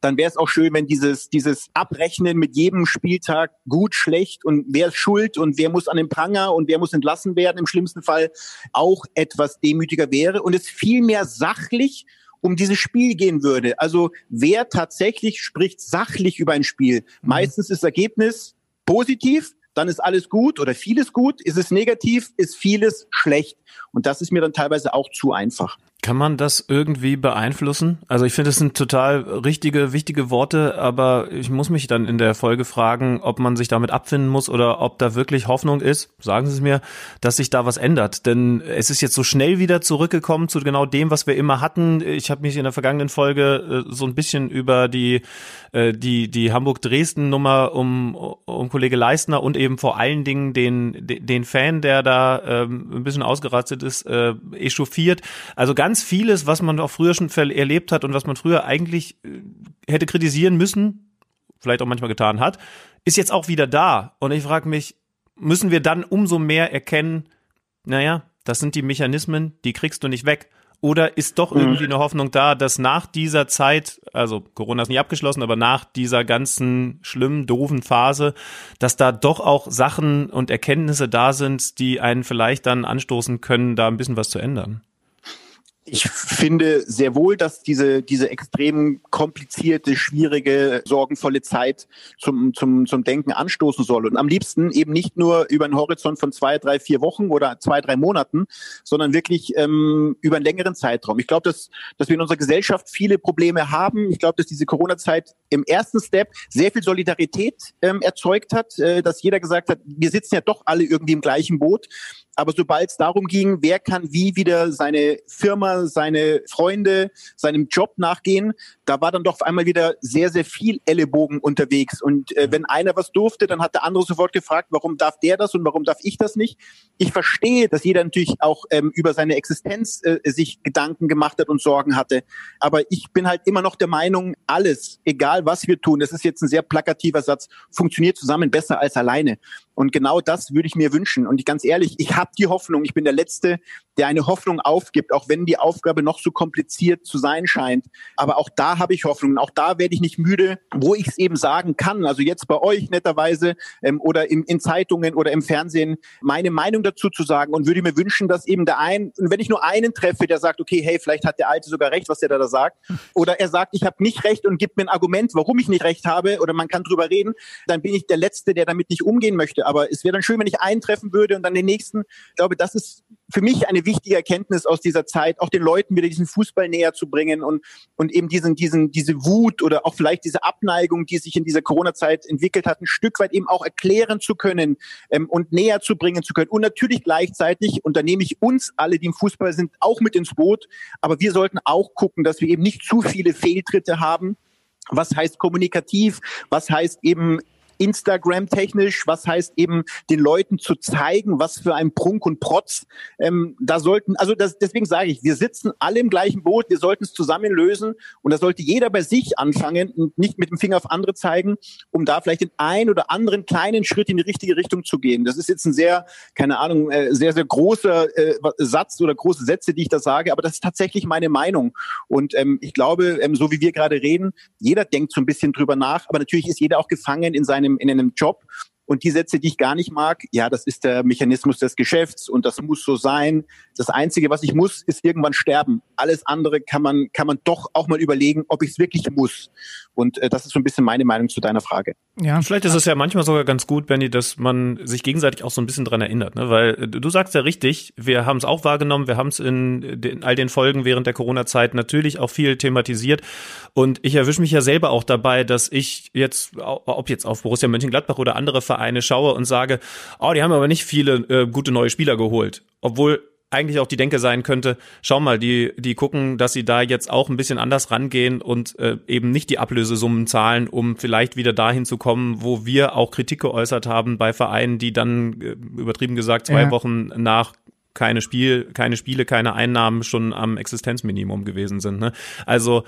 dann wäre es auch schön, wenn dieses, dieses Abrechnen mit jedem Spieltag gut, schlecht und wer ist schuld und wer muss an den Pranger und wer muss entlassen werden im schlimmsten Fall auch etwas demütiger wäre und es viel mehr sachlich um dieses Spiel gehen würde. Also wer tatsächlich spricht sachlich über ein Spiel? Mhm. Meistens ist das Ergebnis positiv, dann ist alles gut oder vieles gut. Ist es negativ, ist vieles schlecht. Und das ist mir dann teilweise auch zu einfach. Kann man das irgendwie beeinflussen? Also ich finde, es sind total richtige, wichtige Worte, aber ich muss mich dann in der Folge fragen, ob man sich damit abfinden muss oder ob da wirklich Hoffnung ist, sagen Sie es mir, dass sich da was ändert. Denn es ist jetzt so schnell wieder zurückgekommen zu genau dem, was wir immer hatten. Ich habe mich in der vergangenen Folge äh, so ein bisschen über die, äh, die, die Hamburg-Dresden-Nummer um, um Kollege Leistner und eben vor allen Dingen den, den Fan, der da ähm, ein bisschen ausgerastet ist, äh, echauffiert. Also ganz ganz vieles, was man auch früher schon erlebt hat und was man früher eigentlich äh, hätte kritisieren müssen, vielleicht auch manchmal getan hat, ist jetzt auch wieder da. Und ich frage mich, müssen wir dann umso mehr erkennen, naja, das sind die Mechanismen, die kriegst du nicht weg. Oder ist doch mhm. irgendwie eine Hoffnung da, dass nach dieser Zeit, also Corona ist nicht abgeschlossen, aber nach dieser ganzen schlimmen, doofen Phase, dass da doch auch Sachen und Erkenntnisse da sind, die einen vielleicht dann anstoßen können, da ein bisschen was zu ändern? Ich finde sehr wohl, dass diese, diese extrem komplizierte, schwierige, sorgenvolle Zeit zum, zum, zum Denken anstoßen soll. Und am liebsten eben nicht nur über einen Horizont von zwei, drei, vier Wochen oder zwei, drei Monaten, sondern wirklich ähm, über einen längeren Zeitraum. Ich glaube, dass, dass wir in unserer Gesellschaft viele Probleme haben. Ich glaube, dass diese Corona-Zeit im ersten Step sehr viel Solidarität ähm, erzeugt hat, äh, dass jeder gesagt hat, wir sitzen ja doch alle irgendwie im gleichen Boot Aber sobald es darum ging, wer kann wie wieder seine Firma, seine Freunde, seinem Job nachgehen, da war dann doch auf einmal wieder sehr, sehr viel Ellenbogen unterwegs. Und äh, wenn einer was durfte, dann hat der andere sofort gefragt, warum darf der das und warum darf ich das nicht? Ich verstehe, dass jeder natürlich auch ähm, über seine Existenz äh, sich Gedanken gemacht hat und Sorgen hatte. Aber ich bin halt immer noch der Meinung, alles, egal was wir tun, das ist jetzt ein sehr plakativer Satz, funktioniert zusammen besser als alleine. Und genau das würde ich mir wünschen. Und ich ganz ehrlich, ich habe die Hoffnung, ich bin der Letzte, der eine Hoffnung aufgibt, auch wenn die Aufgabe noch so kompliziert zu sein scheint. Aber auch da habe ich Hoffnung. Auch da werde ich nicht müde, wo ich es eben sagen kann. Also jetzt bei euch netterweise ähm, oder im, in Zeitungen oder im Fernsehen meine Meinung dazu zu sagen und würde mir wünschen, dass eben der ein, und wenn ich nur einen treffe, der sagt, okay, hey, vielleicht hat der Alte sogar recht, was der da sagt, oder er sagt, ich habe nicht recht und gibt mir ein Argument, warum ich nicht recht habe, oder man kann drüber reden, dann bin ich der Letzte, der damit nicht umgehen möchte aber es wäre dann schön, wenn ich einen treffen würde und dann den nächsten. Ich glaube, das ist für mich eine wichtige Erkenntnis aus dieser Zeit, auch den Leuten wieder diesen Fußball näher zu bringen und, und eben diesen, diesen, diese Wut oder auch vielleicht diese Abneigung, die sich in dieser Corona-Zeit entwickelt hat, ein Stück weit eben auch erklären zu können ähm, und näher zu bringen zu können. Und natürlich gleichzeitig, und da nehme ich uns alle, die im Fußball sind, auch mit ins Boot. Aber wir sollten auch gucken, dass wir eben nicht zu viele Fehltritte haben, was heißt kommunikativ, was heißt eben Instagram-technisch, was heißt eben den Leuten zu zeigen, was für ein Prunk und Protz ähm, da sollten, also das, deswegen sage ich, wir sitzen alle im gleichen Boot, wir sollten es zusammen lösen und da sollte jeder bei sich anfangen und nicht mit dem Finger auf andere zeigen, um da vielleicht den einen oder anderen kleinen Schritt in die richtige Richtung zu gehen. Das ist jetzt ein sehr, keine Ahnung, äh, sehr, sehr großer äh, Satz oder große Sätze, die ich da sage, aber das ist tatsächlich meine Meinung. Und ähm, ich glaube, ähm, so wie wir gerade reden, jeder denkt so ein bisschen drüber nach, aber natürlich ist jeder auch gefangen in seinem einem, in einem Job und die Sätze, die ich gar nicht mag, ja, das ist der Mechanismus des Geschäfts und das muss so sein. Das Einzige, was ich muss, ist irgendwann sterben. Alles andere kann man, kann man doch auch mal überlegen, ob ich es wirklich muss. Und äh, das ist so ein bisschen meine Meinung zu deiner Frage. Ja, vielleicht ist es ja manchmal sogar ganz gut, Benny, dass man sich gegenseitig auch so ein bisschen dran erinnert, ne? Weil äh, du sagst ja richtig, wir haben es auch wahrgenommen, wir haben es in, in all den Folgen während der Corona-Zeit natürlich auch viel thematisiert. Und ich erwische mich ja selber auch dabei, dass ich jetzt, ob jetzt auf Borussia Mönchengladbach oder andere Vereine Vereine schaue und sage, oh, die haben aber nicht viele äh, gute neue Spieler geholt. Obwohl eigentlich auch die Denke sein könnte, schau mal, die, die gucken, dass sie da jetzt auch ein bisschen anders rangehen und äh, eben nicht die Ablösesummen zahlen, um vielleicht wieder dahin zu kommen, wo wir auch Kritik geäußert haben bei Vereinen, die dann, äh, übertrieben gesagt, zwei ja. Wochen nach keine Spiel, keine Spiele, keine Einnahmen schon am Existenzminimum gewesen sind. Ne? Also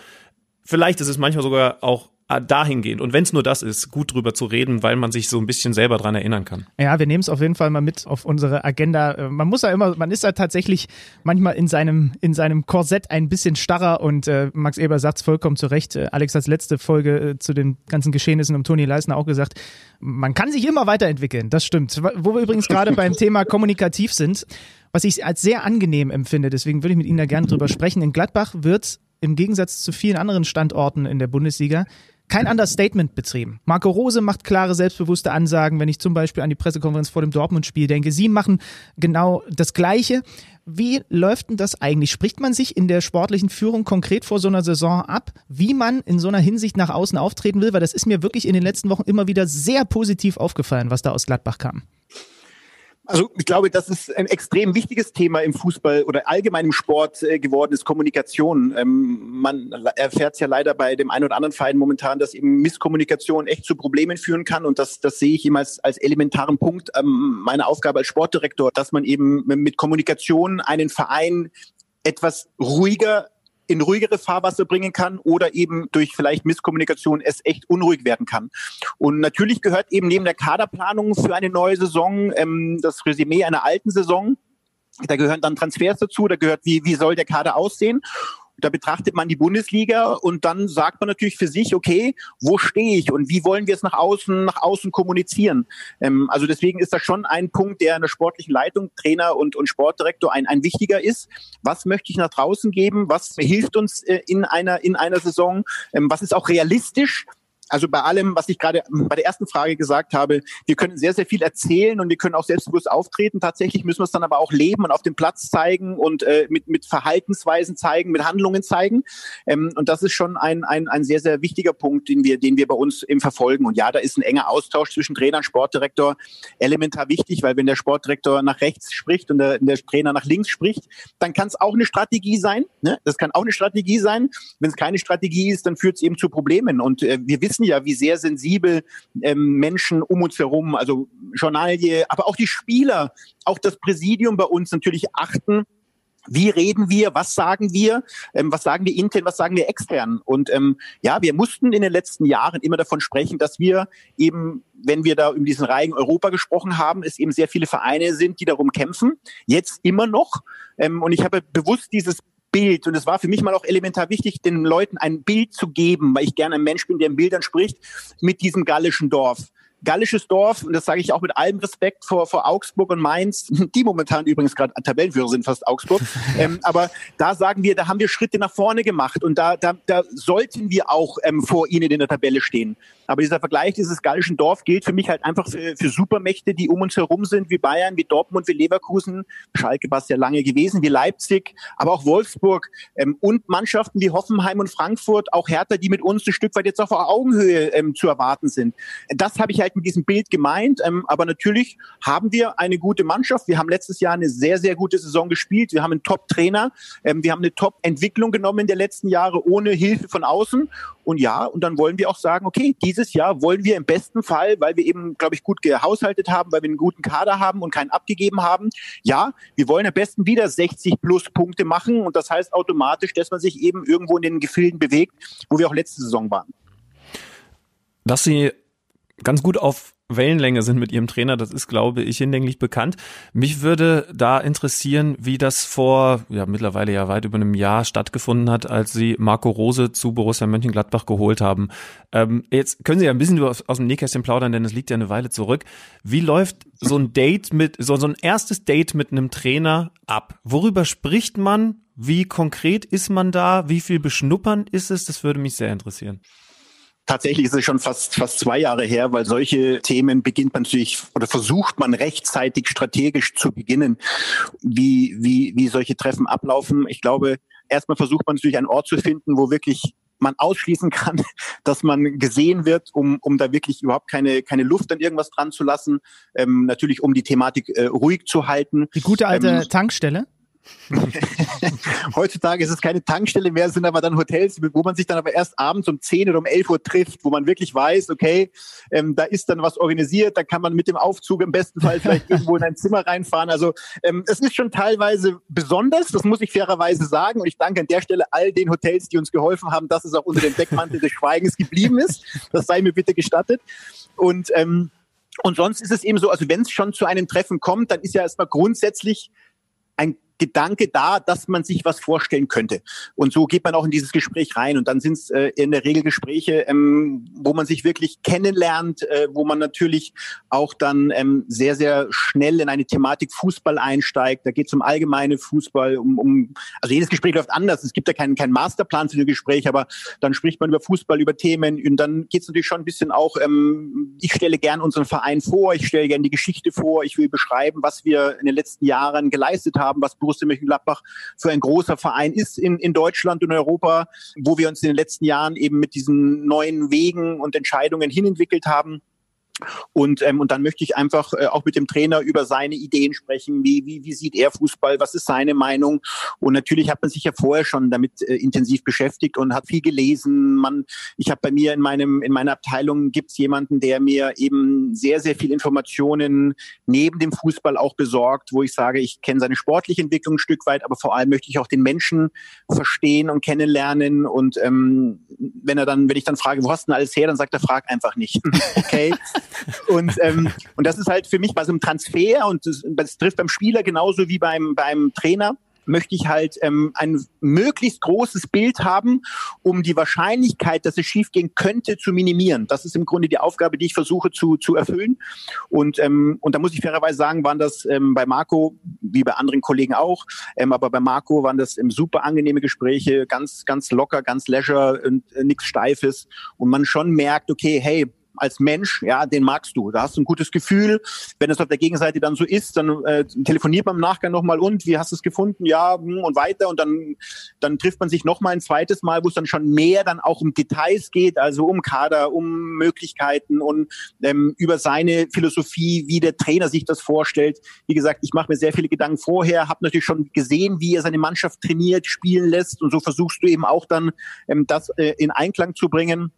vielleicht ist es manchmal sogar auch dahingehend. Und wenn es nur das ist, gut drüber zu reden, weil man sich so ein bisschen selber dran erinnern kann. Ja, wir nehmen es auf jeden Fall mal mit auf unsere Agenda. Äh, man muss ja immer, man ist ja tatsächlich manchmal in seinem, in seinem Korsett ein bisschen starrer und äh, Max Eber sagt es vollkommen zu Recht. Äh, Alex hat letzte Folge äh, zu den ganzen Geschehnissen um Toni Leisner auch gesagt, man kann sich immer weiterentwickeln. Das stimmt. Wo wir übrigens gerade beim Thema kommunikativ sind, was ich als sehr angenehm empfinde, deswegen würde ich mit Ihnen da gerne drüber sprechen. In Gladbach wird im Gegensatz zu vielen anderen Standorten in der Bundesliga kein Understatement betrieben. Marco Rose macht klare, selbstbewusste Ansagen, wenn ich zum Beispiel an die Pressekonferenz vor dem Dortmund-Spiel denke. Sie machen genau das Gleiche. Wie läuft denn das eigentlich? Spricht man sich in der sportlichen Führung konkret vor so einer Saison ab, wie man in so einer Hinsicht nach außen auftreten will? Weil das ist mir wirklich in den letzten Wochen immer wieder sehr positiv aufgefallen, was da aus Gladbach kam. Also ich glaube, das ist ein extrem wichtiges Thema im Fußball oder allgemein im Sport äh, geworden ist Kommunikation. Ähm, man erfährt es ja leider bei dem einen oder anderen Verein momentan, dass eben Misskommunikation echt zu Problemen führen kann und das, das sehe ich immer als, als elementaren Punkt ähm, meiner Aufgabe als Sportdirektor, dass man eben mit Kommunikation einen Verein etwas ruhiger in ruhigere Fahrwasser bringen kann oder eben durch vielleicht Misskommunikation es echt unruhig werden kann. Und natürlich gehört eben neben der Kaderplanung für eine neue Saison ähm, das Resümee einer alten Saison. Da gehören dann Transfers dazu, da gehört, wie, wie soll der Kader aussehen. Da betrachtet man die Bundesliga und dann sagt man natürlich für sich, okay, wo stehe ich und wie wollen wir es nach außen, nach außen kommunizieren? Ähm, also deswegen ist das schon ein Punkt, der in der sportlichen Leitung, Trainer und, und Sportdirektor ein, ein wichtiger ist. Was möchte ich nach draußen geben? Was hilft uns äh, in einer, in einer Saison? Ähm, was ist auch realistisch? Also bei allem, was ich gerade bei der ersten Frage gesagt habe, wir können sehr, sehr viel erzählen und wir können auch selbstbewusst auftreten. Tatsächlich müssen wir es dann aber auch leben und auf dem Platz zeigen und äh, mit, mit Verhaltensweisen zeigen, mit Handlungen zeigen. Ähm, und das ist schon ein, ein, ein sehr, sehr wichtiger Punkt, den wir, den wir bei uns im verfolgen. Und ja, da ist ein enger Austausch zwischen Trainer und Sportdirektor elementar wichtig, weil wenn der Sportdirektor nach rechts spricht und der, der Trainer nach links spricht, dann kann es auch eine Strategie sein. Ne? Das kann auch eine Strategie sein. Wenn es keine Strategie ist, dann führt es eben zu Problemen. Und äh, wir wissen ja, wie sehr sensibel ähm, Menschen um uns herum, also Journalie, aber auch die Spieler, auch das Präsidium bei uns natürlich achten, wie reden wir, was sagen wir, ähm, was sagen wir intern, was sagen wir extern. Und ähm, ja, wir mussten in den letzten Jahren immer davon sprechen, dass wir eben, wenn wir da um diesen Reigen Europa gesprochen haben, es eben sehr viele Vereine sind, die darum kämpfen. Jetzt immer noch. Ähm, und ich habe bewusst dieses Bild. Und es war für mich mal auch elementar wichtig, den Leuten ein Bild zu geben, weil ich gerne ein Mensch bin, der in Bildern spricht, mit diesem gallischen Dorf gallisches Dorf, und das sage ich auch mit allem Respekt vor, vor Augsburg und Mainz, die momentan übrigens gerade Tabellenführer sind, fast Augsburg. ähm, aber da sagen wir, da haben wir Schritte nach vorne gemacht und da, da, da sollten wir auch ähm, vor ihnen in der Tabelle stehen. Aber dieser Vergleich dieses gallischen Dorf gilt für mich halt einfach für, für Supermächte, die um uns herum sind, wie Bayern, wie Dortmund, wie Leverkusen, Schalke war es ja lange gewesen, wie Leipzig, aber auch Wolfsburg ähm, und Mannschaften wie Hoffenheim und Frankfurt, auch Hertha, die mit uns ein Stück weit jetzt auf Augenhöhe ähm, zu erwarten sind. Das habe ich halt mit diesem Bild gemeint. Ähm, aber natürlich haben wir eine gute Mannschaft. Wir haben letztes Jahr eine sehr, sehr gute Saison gespielt. Wir haben einen Top-Trainer. Ähm, wir haben eine Top-Entwicklung genommen in der letzten Jahre ohne Hilfe von außen. Und ja, und dann wollen wir auch sagen, okay, dieses Jahr wollen wir im besten Fall, weil wir eben, glaube ich, gut gehaushaltet haben, weil wir einen guten Kader haben und keinen abgegeben haben. Ja, wir wollen am besten wieder 60 plus Punkte machen. Und das heißt automatisch, dass man sich eben irgendwo in den Gefilden bewegt, wo wir auch letzte Saison waren. Dass Sie ganz gut auf Wellenlänge sind mit ihrem Trainer, das ist, glaube ich, hinlänglich bekannt. Mich würde da interessieren, wie das vor, ja, mittlerweile ja weit über einem Jahr stattgefunden hat, als sie Marco Rose zu Borussia Mönchengladbach geholt haben. Ähm, jetzt können Sie ja ein bisschen aus, aus dem Nähkästchen plaudern, denn es liegt ja eine Weile zurück. Wie läuft so ein Date mit, so, so ein erstes Date mit einem Trainer ab? Worüber spricht man? Wie konkret ist man da? Wie viel beschnuppern ist es? Das würde mich sehr interessieren. Tatsächlich ist es schon fast, fast zwei Jahre her, weil solche Themen beginnt man natürlich oder versucht man rechtzeitig strategisch zu beginnen, wie, wie, wie solche Treffen ablaufen. Ich glaube, erstmal versucht man natürlich einen Ort zu finden, wo wirklich man ausschließen kann, dass man gesehen wird, um, um da wirklich überhaupt keine, keine Luft an irgendwas dran zu lassen. Ähm, natürlich, um die Thematik äh, ruhig zu halten. Die gute alte ähm, Tankstelle? Heutzutage ist es keine Tankstelle mehr, sind aber dann Hotels, wo man sich dann aber erst abends um 10 oder um 11 Uhr trifft, wo man wirklich weiß, okay, ähm, da ist dann was organisiert, da kann man mit dem Aufzug im besten Fall vielleicht irgendwo in ein Zimmer reinfahren. Also ähm, es ist schon teilweise besonders, das muss ich fairerweise sagen. Und ich danke an der Stelle all den Hotels, die uns geholfen haben, dass es auch unter dem Deckmantel des Schweigens geblieben ist. Das sei mir bitte gestattet. Und ähm, und sonst ist es eben so, also wenn es schon zu einem Treffen kommt, dann ist ja erstmal grundsätzlich ein Gedanke da, dass man sich was vorstellen könnte. Und so geht man auch in dieses Gespräch rein. Und dann sind es äh, in der Regel Gespräche, ähm, wo man sich wirklich kennenlernt, äh, wo man natürlich auch dann ähm, sehr, sehr schnell in eine Thematik Fußball einsteigt. Da geht es um allgemeine Fußball, um, um, also jedes Gespräch läuft anders. Es gibt ja keinen, keinen Masterplan für ein Gespräch, aber dann spricht man über Fußball, über Themen und dann geht es natürlich schon ein bisschen auch, ähm, ich stelle gern unseren Verein vor, ich stelle gern die Geschichte vor, ich will beschreiben, was wir in den letzten Jahren geleistet haben, was Borussia Mönchengladbach für ein großer Verein ist in, in Deutschland und Europa, wo wir uns in den letzten Jahren eben mit diesen neuen Wegen und Entscheidungen hinentwickelt haben. Und, ähm, und dann möchte ich einfach äh, auch mit dem Trainer über seine Ideen sprechen. Wie, wie, wie sieht er Fußball? Was ist seine Meinung? Und natürlich hat man sich ja vorher schon damit äh, intensiv beschäftigt und hat viel gelesen. Man, ich habe bei mir in meinem in meiner Abteilung gibt's jemanden, der mir eben sehr sehr viel Informationen neben dem Fußball auch besorgt, wo ich sage, ich kenne seine sportliche Entwicklung ein Stück weit, aber vor allem möchte ich auch den Menschen verstehen und kennenlernen. Und ähm, wenn er dann, wenn ich dann frage, wo hast du denn alles her, dann sagt er, frag einfach nicht. okay. Und, ähm, und das ist halt für mich bei so einem Transfer und das, das trifft beim Spieler genauso wie beim, beim Trainer möchte ich halt ähm, ein möglichst großes Bild haben, um die Wahrscheinlichkeit, dass es schiefgehen könnte, zu minimieren. Das ist im Grunde die Aufgabe, die ich versuche zu, zu erfüllen. Und, ähm, und da muss ich fairerweise sagen, waren das ähm, bei Marco, wie bei anderen Kollegen auch, ähm, aber bei Marco waren das ähm, super angenehme Gespräche, ganz, ganz locker, ganz leisure und äh, nichts Steifes. Und man schon merkt, okay, hey, als Mensch, ja, den magst du. Da hast du ein gutes Gefühl. Wenn es auf der Gegenseite dann so ist, dann äh, telefoniert man im Nachgang nochmal und wie hast du es gefunden? Ja, hm, und weiter. Und dann, dann trifft man sich nochmal ein zweites Mal, wo es dann schon mehr dann auch um Details geht, also um Kader, um Möglichkeiten und ähm, über seine Philosophie, wie der Trainer sich das vorstellt. Wie gesagt, ich mache mir sehr viele Gedanken vorher, habe natürlich schon gesehen, wie er seine Mannschaft trainiert, spielen lässt und so versuchst du eben auch dann ähm, das äh, in Einklang zu bringen.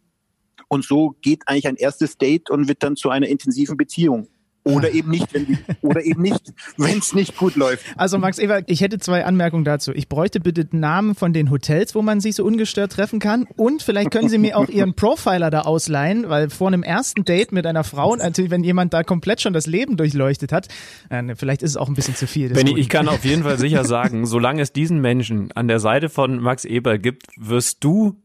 Und so geht eigentlich ein erstes Date und wird dann zu einer intensiven Beziehung. Oder eben nicht, wenn oder eben nicht, wenn es nicht gut läuft. Also Max Ewer, ich hätte zwei Anmerkungen dazu. Ich bräuchte bitte Namen von den Hotels, wo man sich so ungestört treffen kann. Und vielleicht können Sie mir auch Ihren Profiler da ausleihen, weil vor einem ersten Date mit einer Frau, natürlich, wenn jemand da komplett schon das Leben durchleuchtet hat, äh, vielleicht ist es auch ein bisschen zu viel. Benny, ich kann auf jeden Fall sicher sagen, solange es diesen Menschen an der Seite von Max Eber gibt, wirst du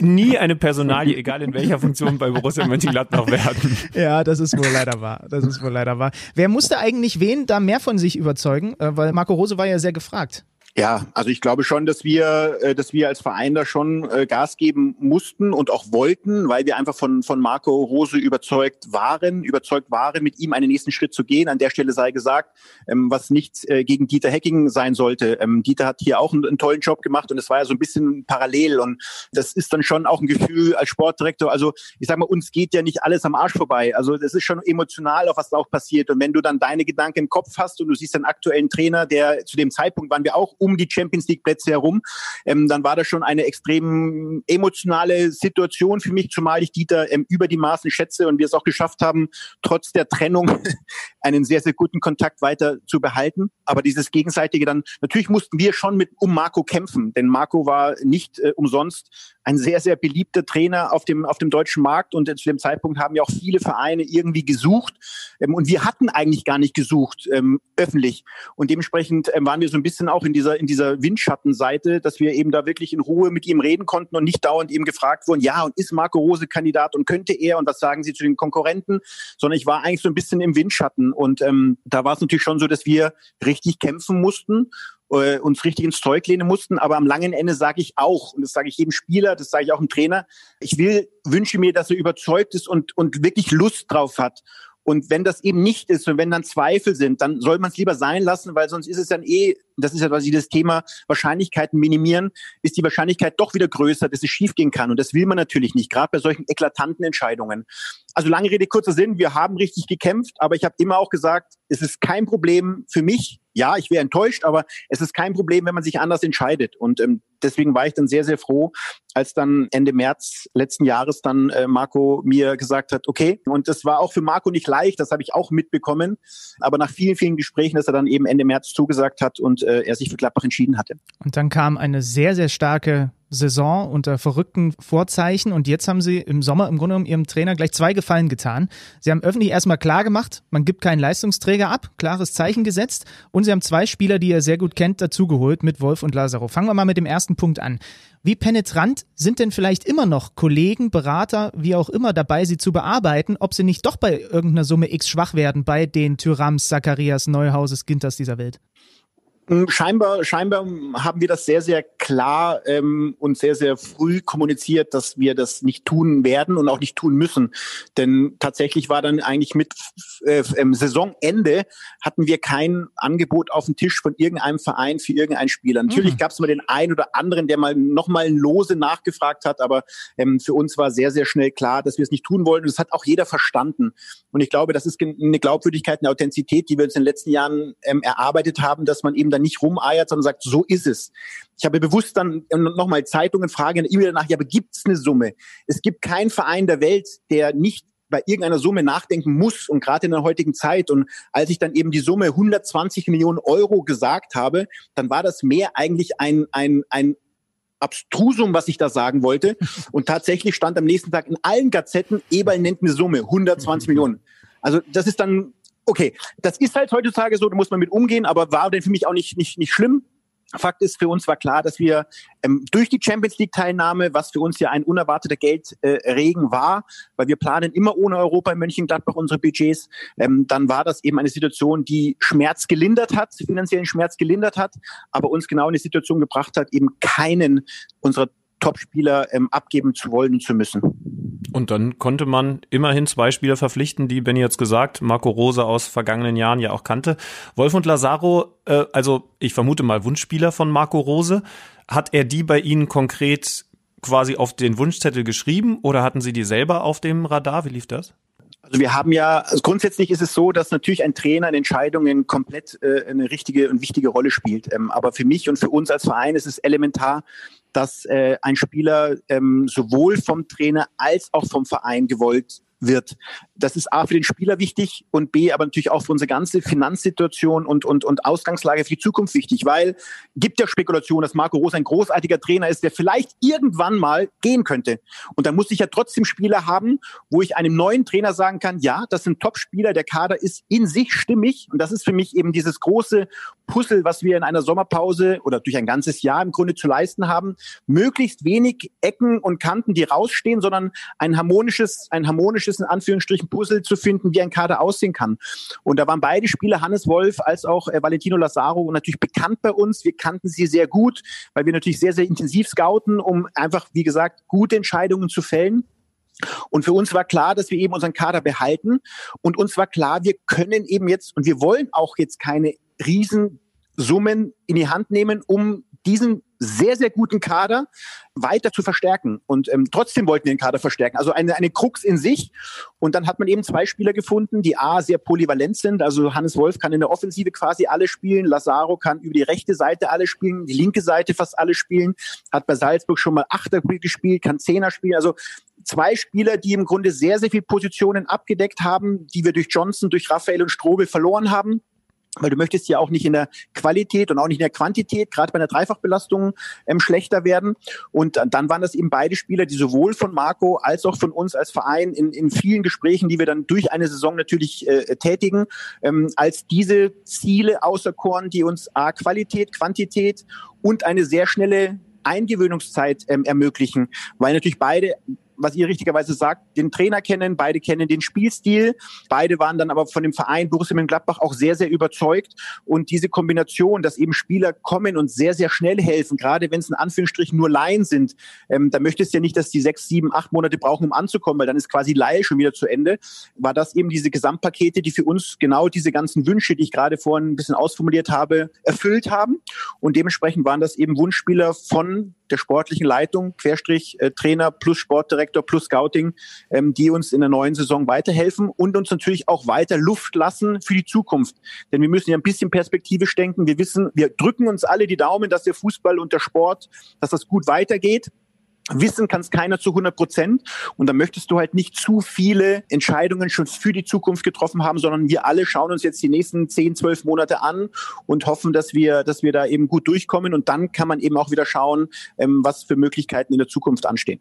nie eine Personalie, egal in welcher Funktion bei Borussia Mönchengladbach werden. Ja, das ist wohl leider wahr. Das ist wohl leider wahr. Wer musste eigentlich wen da mehr von sich überzeugen? Äh, weil Marco Rose war ja sehr gefragt. Ja, also ich glaube schon, dass wir, äh, dass wir als Verein da schon äh, Gas geben mussten und auch wollten, weil wir einfach von, von Marco Rose überzeugt waren, überzeugt waren, mit ihm einen nächsten Schritt zu gehen. An der Stelle sei gesagt, ähm, was nichts äh, gegen Dieter Hecking sein sollte. Ähm, Dieter hat hier auch einen, einen tollen Job gemacht und es war ja so ein bisschen parallel und das ist dann schon auch ein Gefühl als Sportdirektor. Also ich sage mal, uns geht ja nicht alles am Arsch vorbei. Also das ist schon emotional, auch was da auch passiert. Und wenn du dann deine Gedanken im Kopf hast und du siehst einen aktuellen Trainer, der zu dem Zeitpunkt waren wir auch um die Champions League Plätze herum, ähm, dann war das schon eine extrem emotionale Situation für mich, zumal ich Dieter ähm, über die Maßen schätze und wir es auch geschafft haben, trotz der Trennung einen sehr, sehr guten Kontakt weiter zu behalten. Aber dieses gegenseitige dann, natürlich mussten wir schon mit um Marco kämpfen, denn Marco war nicht äh, umsonst ein sehr, sehr beliebter Trainer auf dem, auf dem deutschen Markt. Und zu dem Zeitpunkt haben ja auch viele Vereine irgendwie gesucht. Ähm, und wir hatten eigentlich gar nicht gesucht ähm, öffentlich. Und dementsprechend ähm, waren wir so ein bisschen auch in dieser, in dieser Windschattenseite, dass wir eben da wirklich in Ruhe mit ihm reden konnten und nicht dauernd eben gefragt wurden, ja und ist Marco Rose Kandidat und könnte er und was sagen Sie zu den Konkurrenten, sondern ich war eigentlich so ein bisschen im Windschatten. Und ähm, da war es natürlich schon so, dass wir richtig kämpfen mussten äh, uns richtig ins Zeug lehnen mussten. Aber am langen Ende sage ich auch, und das sage ich jedem Spieler, das sage ich auch dem Trainer, ich will, wünsche mir, dass er überzeugt ist und, und wirklich Lust drauf hat. Und wenn das eben nicht ist und wenn dann Zweifel sind, dann soll man es lieber sein lassen, weil sonst ist es dann eh, das ist ja quasi das Thema Wahrscheinlichkeiten minimieren, ist die Wahrscheinlichkeit doch wieder größer, dass es schiefgehen kann. Und das will man natürlich nicht, gerade bei solchen eklatanten Entscheidungen. Also lange Rede, kurzer Sinn, wir haben richtig gekämpft, aber ich habe immer auch gesagt, es ist kein Problem für mich. Ja, ich wäre enttäuscht, aber es ist kein Problem, wenn man sich anders entscheidet. Und ähm, deswegen war ich dann sehr, sehr froh, als dann Ende März letzten Jahres dann äh, Marco mir gesagt hat, okay, und das war auch für Marco nicht leicht, das habe ich auch mitbekommen, aber nach vielen, vielen Gesprächen, dass er dann eben Ende März zugesagt hat und äh, er sich für Gladbach entschieden hatte. Und dann kam eine sehr, sehr starke Saison unter verrückten Vorzeichen und jetzt haben sie im Sommer im Grunde genommen ihrem Trainer gleich zwei Gefallen getan. Sie haben öffentlich erstmal klar gemacht, man gibt keinen Leistungsträger ab, klares Zeichen gesetzt und sie haben zwei Spieler, die ihr sehr gut kennt, dazugeholt mit Wolf und Lazaro. Fangen wir mal mit dem ersten Punkt an. Wie penetrant sind denn vielleicht immer noch Kollegen, Berater, wie auch immer dabei, sie zu bearbeiten, ob sie nicht doch bei irgendeiner Summe X schwach werden bei den Tyrams, Zacharias, Neuhauses, Ginters dieser Welt? Hm, scheinbar, scheinbar haben wir das sehr, sehr klar ähm, und sehr, sehr früh kommuniziert, dass wir das nicht tun werden und auch nicht tun müssen. Denn tatsächlich war dann eigentlich mit äh, ähm, Saisonende hatten wir kein Angebot auf dem Tisch von irgendeinem Verein für irgendeinen Spieler. Natürlich mhm. gab es mal den einen oder anderen, der mal nochmal Lose nachgefragt hat, aber ähm, für uns war sehr, sehr schnell klar, dass wir es nicht tun wollten. Und das hat auch jeder verstanden. Und ich glaube, das ist eine Glaubwürdigkeit, eine Authentizität, die wir uns in den letzten Jahren ähm, erarbeitet haben, dass man eben dann nicht rumeiert, sondern sagt, so ist es. Ich habe bewusst dann nochmal Zeitungen fragen, immer danach, ja, aber gibt es eine Summe? Es gibt keinen Verein der Welt, der nicht bei irgendeiner Summe nachdenken muss und gerade in der heutigen Zeit. Und als ich dann eben die Summe 120 Millionen Euro gesagt habe, dann war das mehr eigentlich ein, ein, ein Abstrusum, was ich da sagen wollte. Und tatsächlich stand am nächsten Tag in allen Gazetten, Eberl nennt eine Summe, 120 Millionen. Also das ist dann okay, das ist halt heutzutage so, da muss man mit umgehen, aber war denn für mich auch nicht, nicht, nicht schlimm. Fakt ist, für uns war klar, dass wir ähm, durch die Champions League Teilnahme, was für uns ja ein unerwarteter Geldregen äh, war, weil wir planen immer ohne Europa in Mönchengladbach unsere Budgets, ähm, dann war das eben eine Situation, die Schmerz gelindert hat, finanziellen Schmerz gelindert hat, aber uns genau in die Situation gebracht hat, eben keinen unserer Topspieler ähm, abgeben zu wollen zu müssen. Und dann konnte man immerhin zwei Spieler verpflichten, die Benny jetzt gesagt, Marco Rose aus vergangenen Jahren ja auch kannte. Wolf und Lazaro, äh, also ich vermute mal Wunschspieler von Marco Rose. Hat er die bei Ihnen konkret quasi auf den Wunschzettel geschrieben oder hatten Sie die selber auf dem Radar? Wie lief das? Also wir haben ja, also grundsätzlich ist es so, dass natürlich ein Trainer in Entscheidungen komplett äh, eine richtige und wichtige Rolle spielt. Ähm, aber für mich und für uns als Verein ist es elementar, dass äh, ein Spieler ähm, sowohl vom Trainer als auch vom Verein gewollt wird. Das ist A für den Spieler wichtig und B aber natürlich auch für unsere ganze Finanzsituation und, und, und Ausgangslage für die Zukunft wichtig, weil gibt ja Spekulation, dass Marco Rose ein großartiger Trainer ist, der vielleicht irgendwann mal gehen könnte. Und dann muss ich ja trotzdem Spieler haben, wo ich einem neuen Trainer sagen kann, ja, das sind Top-Spieler, der Kader ist in sich stimmig und das ist für mich eben dieses große Puzzle, was wir in einer Sommerpause oder durch ein ganzes Jahr im Grunde zu leisten haben. Möglichst wenig Ecken und Kanten, die rausstehen, sondern ein harmonisches, ein harmonisches, in Anführungsstrichen, Puzzle zu finden, wie ein Kader aussehen kann. Und da waren beide Spieler, Hannes Wolf als auch äh, Valentino Lazaro, natürlich bekannt bei uns. Wir kannten sie sehr gut, weil wir natürlich sehr, sehr intensiv scouten, um einfach, wie gesagt, gute Entscheidungen zu fällen. Und für uns war klar, dass wir eben unseren Kader behalten. Und uns war klar, wir können eben jetzt und wir wollen auch jetzt keine Riesensummen in die Hand nehmen, um diesen sehr, sehr guten Kader weiter zu verstärken. Und ähm, trotzdem wollten wir den Kader verstärken. Also eine, eine Krux in sich. Und dann hat man eben zwei Spieler gefunden, die A, sehr polyvalent sind. Also Hannes Wolf kann in der Offensive quasi alle spielen. Lazaro kann über die rechte Seite alle spielen, die linke Seite fast alle spielen. Hat bei Salzburg schon mal Achter gespielt, kann Zehner spielen. Also zwei Spieler, die im Grunde sehr, sehr viele Positionen abgedeckt haben, die wir durch Johnson, durch Raphael und Strobel verloren haben weil du möchtest ja auch nicht in der Qualität und auch nicht in der Quantität, gerade bei einer Dreifachbelastung, ähm, schlechter werden. Und dann waren das eben beide Spieler, die sowohl von Marco als auch von uns als Verein in, in vielen Gesprächen, die wir dann durch eine Saison natürlich äh, tätigen, ähm, als diese Ziele auserkoren, die uns A, Qualität, Quantität und eine sehr schnelle Eingewöhnungszeit ähm, ermöglichen, weil natürlich beide was ihr richtigerweise sagt, den Trainer kennen, beide kennen den Spielstil, beide waren dann aber von dem Verein Borussia Mönchengladbach auch sehr, sehr überzeugt. Und diese Kombination, dass eben Spieler kommen und sehr, sehr schnell helfen, gerade wenn es in Anführungsstrichen nur Laien sind, ähm, da möchtest du ja nicht, dass die sechs, sieben, acht Monate brauchen, um anzukommen, weil dann ist quasi Laie schon wieder zu Ende, war das eben diese Gesamtpakete, die für uns genau diese ganzen Wünsche, die ich gerade vorhin ein bisschen ausformuliert habe, erfüllt haben? Und dementsprechend waren das eben Wunschspieler von der sportlichen Leitung, Querstrich äh, Trainer plus Sportdirektor plus Scouting, ähm, die uns in der neuen Saison weiterhelfen und uns natürlich auch weiter Luft lassen für die Zukunft. Denn wir müssen ja ein bisschen perspektivisch denken. Wir wissen, wir drücken uns alle die Daumen, dass der Fußball und der Sport, dass das gut weitergeht. Wissen kann es keiner zu 100 Prozent. Und da möchtest du halt nicht zu viele Entscheidungen schon für die Zukunft getroffen haben, sondern wir alle schauen uns jetzt die nächsten 10, 12 Monate an und hoffen, dass wir, dass wir da eben gut durchkommen. Und dann kann man eben auch wieder schauen, ähm, was für Möglichkeiten in der Zukunft anstehen.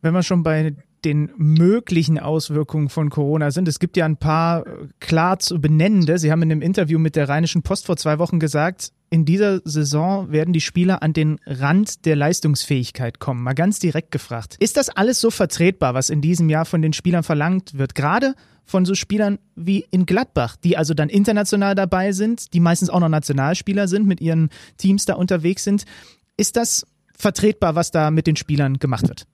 Wenn wir schon bei den möglichen Auswirkungen von Corona sind. Es gibt ja ein paar äh, klar zu benennende. Sie haben in einem Interview mit der Rheinischen Post vor zwei Wochen gesagt, in dieser Saison werden die Spieler an den Rand der Leistungsfähigkeit kommen. Mal ganz direkt gefragt. Ist das alles so vertretbar, was in diesem Jahr von den Spielern verlangt wird? Gerade von so Spielern wie in Gladbach, die also dann international dabei sind, die meistens auch noch Nationalspieler sind, mit ihren Teams da unterwegs sind. Ist das vertretbar, was da mit den Spielern gemacht wird?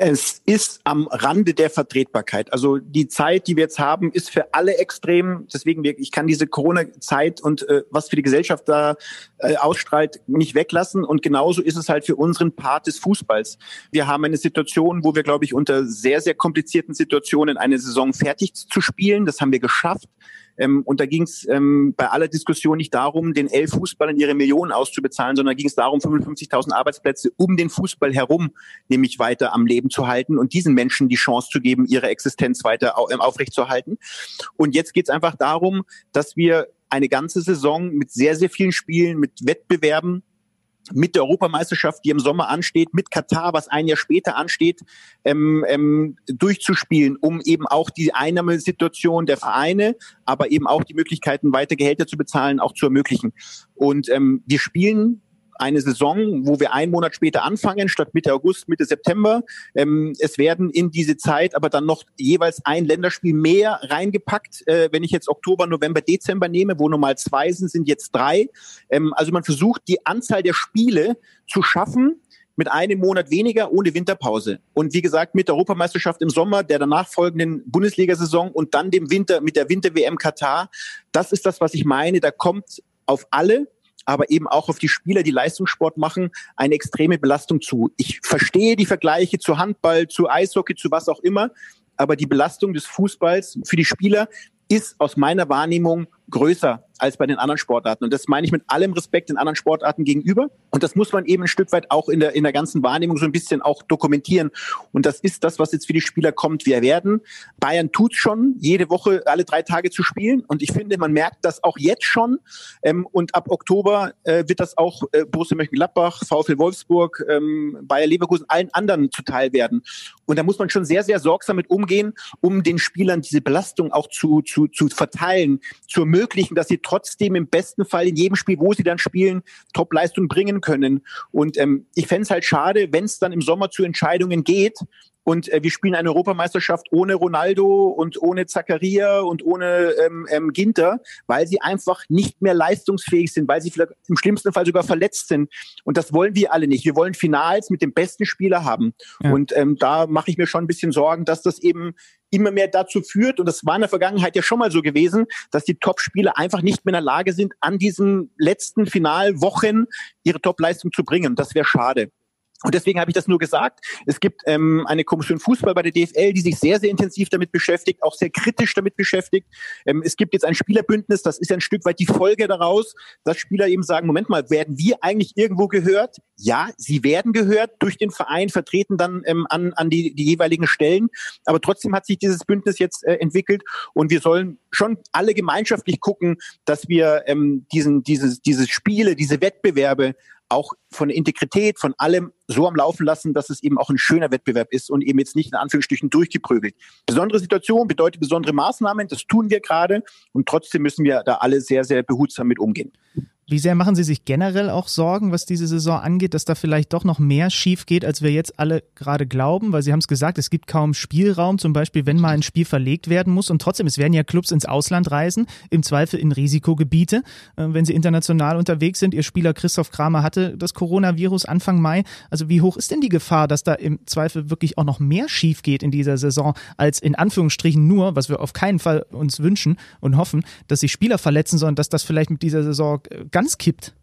Es ist am Rande der Vertretbarkeit. Also die Zeit, die wir jetzt haben, ist für alle extrem. Deswegen, ich kann diese Corona-Zeit und äh, was für die Gesellschaft da äh, ausstrahlt, nicht weglassen. Und genauso ist es halt für unseren Part des Fußballs. Wir haben eine Situation, wo wir, glaube ich, unter sehr, sehr komplizierten Situationen eine Saison fertig zu spielen. Das haben wir geschafft. Ähm, und da ging es ähm, bei aller Diskussion nicht darum, den elf Fußballern ihre Millionen auszubezahlen, sondern ging es darum, 55.000 Arbeitsplätze um den Fußball herum nämlich weiter am Leben zu halten und diesen Menschen die Chance zu geben, ihre Existenz weiter ähm, aufrechtzuerhalten. Und jetzt geht es einfach darum, dass wir eine ganze Saison mit sehr, sehr vielen Spielen, mit Wettbewerben mit der Europameisterschaft, die im Sommer ansteht, mit Katar, was ein Jahr später ansteht, ähm, ähm, durchzuspielen, um eben auch die Einnahmesituation der Vereine, aber eben auch die Möglichkeiten, weiter Gehälter zu bezahlen, auch zu ermöglichen. Und ähm, wir spielen eine Saison, wo wir einen Monat später anfangen, statt Mitte August, Mitte September. Ähm, es werden in diese Zeit aber dann noch jeweils ein Länderspiel mehr reingepackt. Äh, wenn ich jetzt Oktober, November, Dezember nehme, wo normal zwei sind, sind jetzt drei. Ähm, also man versucht, die Anzahl der Spiele zu schaffen, mit einem Monat weniger ohne Winterpause. Und wie gesagt, mit der Europameisterschaft im Sommer, der danach folgenden Bundesliga-Saison und dann dem Winter mit der Winter-WM Katar. Das ist das, was ich meine. Da kommt auf alle aber eben auch auf die Spieler, die Leistungssport machen, eine extreme Belastung zu. Ich verstehe die Vergleiche zu Handball, zu Eishockey, zu was auch immer, aber die Belastung des Fußballs für die Spieler ist aus meiner Wahrnehmung größer als bei den anderen Sportarten. Und das meine ich mit allem Respekt den anderen Sportarten gegenüber. Und das muss man eben ein Stück weit auch in der, in der ganzen Wahrnehmung so ein bisschen auch dokumentieren. Und das ist das, was jetzt für die Spieler kommt. Wir werden. Bayern tut schon, jede Woche alle drei Tage zu spielen. Und ich finde, man merkt das auch jetzt schon. Ähm, und ab Oktober äh, wird das auch äh, Borussia Mönchengladbach, VfL Wolfsburg, ähm, Bayer Leverkusen, allen anderen zuteil werden. Und da muss man schon sehr, sehr sorgsam mit umgehen, um den Spielern diese Belastung auch zu, zu, zu verteilen, zu ermöglichen, dass sie trotzdem im besten Fall in jedem Spiel, wo sie dann spielen, Top-Leistung bringen können. Und ähm, ich fände es halt schade, wenn es dann im Sommer zu Entscheidungen geht und äh, wir spielen eine Europameisterschaft ohne Ronaldo und ohne Zakaria und ohne ähm, ähm, Ginter, weil sie einfach nicht mehr leistungsfähig sind, weil sie vielleicht im schlimmsten Fall sogar verletzt sind. Und das wollen wir alle nicht. Wir wollen Finals mit dem besten Spieler haben. Ja. Und ähm, da mache ich mir schon ein bisschen Sorgen, dass das eben immer mehr dazu führt, und das war in der Vergangenheit ja schon mal so gewesen, dass die Top-Spieler einfach nicht mehr in der Lage sind, an diesen letzten Finalwochen ihre Top-Leistung zu bringen. Das wäre schade. Und deswegen habe ich das nur gesagt. Es gibt ähm, eine Kommission Fußball bei der DFL, die sich sehr, sehr intensiv damit beschäftigt, auch sehr kritisch damit beschäftigt. Ähm, es gibt jetzt ein Spielerbündnis, das ist ein Stück weit die Folge daraus, dass Spieler eben sagen, Moment mal, werden wir eigentlich irgendwo gehört? Ja, sie werden gehört durch den Verein, vertreten dann ähm, an, an die, die jeweiligen Stellen. Aber trotzdem hat sich dieses Bündnis jetzt äh, entwickelt und wir sollen schon alle gemeinschaftlich gucken, dass wir ähm, diesen, dieses, diese Spiele, diese Wettbewerbe auch von Integrität, von allem so am Laufen lassen, dass es eben auch ein schöner Wettbewerb ist und eben jetzt nicht in Anführungsstrichen durchgeprügelt. Besondere Situation bedeutet besondere Maßnahmen, das tun wir gerade und trotzdem müssen wir da alle sehr, sehr behutsam mit umgehen. Wie sehr machen Sie sich generell auch Sorgen, was diese Saison angeht, dass da vielleicht doch noch mehr schief geht, als wir jetzt alle gerade glauben? Weil Sie haben es gesagt, es gibt kaum Spielraum, zum Beispiel, wenn mal ein Spiel verlegt werden muss. Und trotzdem, es werden ja Clubs ins Ausland reisen, im Zweifel in Risikogebiete, äh, wenn sie international unterwegs sind. Ihr Spieler Christoph Kramer hatte das Coronavirus Anfang Mai. Also wie hoch ist denn die Gefahr, dass da im Zweifel wirklich auch noch mehr schief geht in dieser Saison, als in Anführungsstrichen nur, was wir auf keinen Fall uns wünschen und hoffen, dass sich Spieler verletzen, sondern dass das vielleicht mit dieser Saison äh, ganz kippt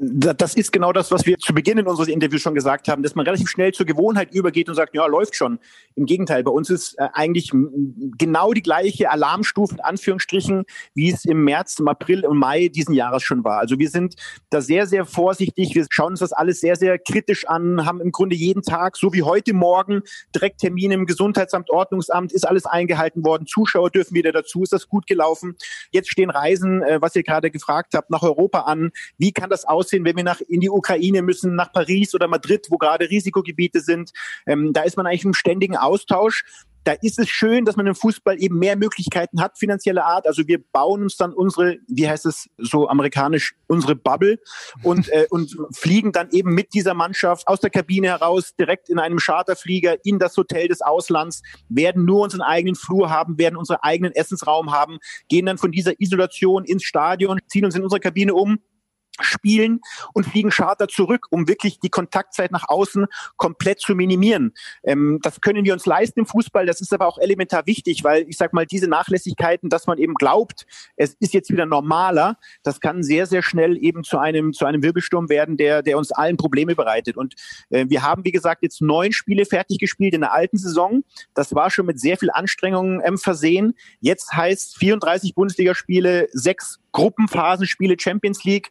das ist genau das, was wir zu Beginn in unseres Interviews schon gesagt haben, dass man relativ schnell zur Gewohnheit übergeht und sagt, ja, läuft schon. Im Gegenteil, bei uns ist äh, eigentlich genau die gleiche Alarmstufe, in Anführungsstrichen, wie es im März, im April und Mai diesen Jahres schon war. Also wir sind da sehr, sehr vorsichtig. Wir schauen uns das alles sehr, sehr kritisch an, haben im Grunde jeden Tag, so wie heute Morgen, direkt Termine im Gesundheitsamt, Ordnungsamt, ist alles eingehalten worden. Zuschauer dürfen wieder dazu. Ist das gut gelaufen? Jetzt stehen Reisen, äh, was ihr gerade gefragt habt, nach Europa an. Wie kann das aussehen? Aussehen, wenn wir nach in die Ukraine müssen, nach Paris oder Madrid, wo gerade Risikogebiete sind. Ähm, da ist man eigentlich im ständigen Austausch da ist es schön, dass man im Fußball eben mehr Möglichkeiten hat, finanzieller Art. Also wir bauen uns dann unsere, wie heißt es so amerikanisch, unsere Bubble und, äh, und fliegen dann eben mit dieser Mannschaft aus der Kabine heraus direkt in einem Charterflieger in das Hotel des Auslands, werden nur unseren eigenen Flur haben, werden unseren eigenen Essensraum haben, gehen dann von dieser Isolation ins Stadion, ziehen uns in unsere Kabine um, spielen und fliegen Charter zurück, um wirklich die Kontaktzeit nach außen komplett zu minimieren. Ähm, das können wir uns leisten im Fußball. Das ist aber auch elementar wichtig, weil ich sag mal, diese Nachlässigkeiten, dass man eben glaubt, es ist jetzt wieder normaler, das kann sehr, sehr schnell eben zu einem, zu einem Wirbelsturm werden, der, der uns allen Probleme bereitet. Und äh, wir haben, wie gesagt, jetzt neun Spiele fertig gespielt in der alten Saison. Das war schon mit sehr viel Anstrengungen ähm, versehen. Jetzt heißt 34 Bundesligaspiele, sechs Gruppenphasenspiele Champions League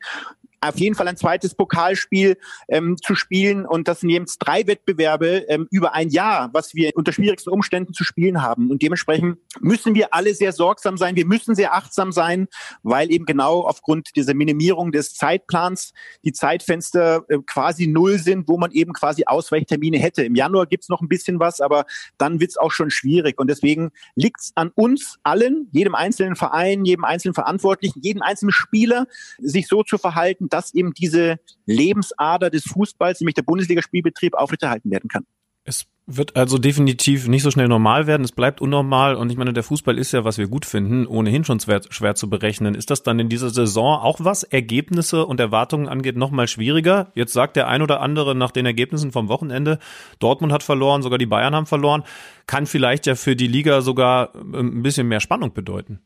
auf jeden Fall ein zweites Pokalspiel ähm, zu spielen. Und das sind jetzt drei Wettbewerbe ähm, über ein Jahr, was wir unter schwierigsten Umständen zu spielen haben. Und dementsprechend müssen wir alle sehr sorgsam sein. Wir müssen sehr achtsam sein, weil eben genau aufgrund dieser Minimierung des Zeitplans die Zeitfenster äh, quasi null sind, wo man eben quasi Ausweichtermine hätte. Im Januar gibt's noch ein bisschen was, aber dann wird's auch schon schwierig. Und deswegen liegt's an uns allen, jedem einzelnen Verein, jedem einzelnen Verantwortlichen, jedem einzelnen Spieler, sich so zu verhalten, dass eben diese Lebensader des Fußballs, nämlich der Bundesligaspielbetrieb, aufrechterhalten werden kann. Es wird also definitiv nicht so schnell normal werden. Es bleibt unnormal. Und ich meine, der Fußball ist ja, was wir gut finden, ohnehin schon schwer, schwer zu berechnen. Ist das dann in dieser Saison auch was Ergebnisse und Erwartungen angeht nochmal schwieriger? Jetzt sagt der ein oder andere nach den Ergebnissen vom Wochenende, Dortmund hat verloren, sogar die Bayern haben verloren. Kann vielleicht ja für die Liga sogar ähm, ein bisschen mehr Spannung bedeuten.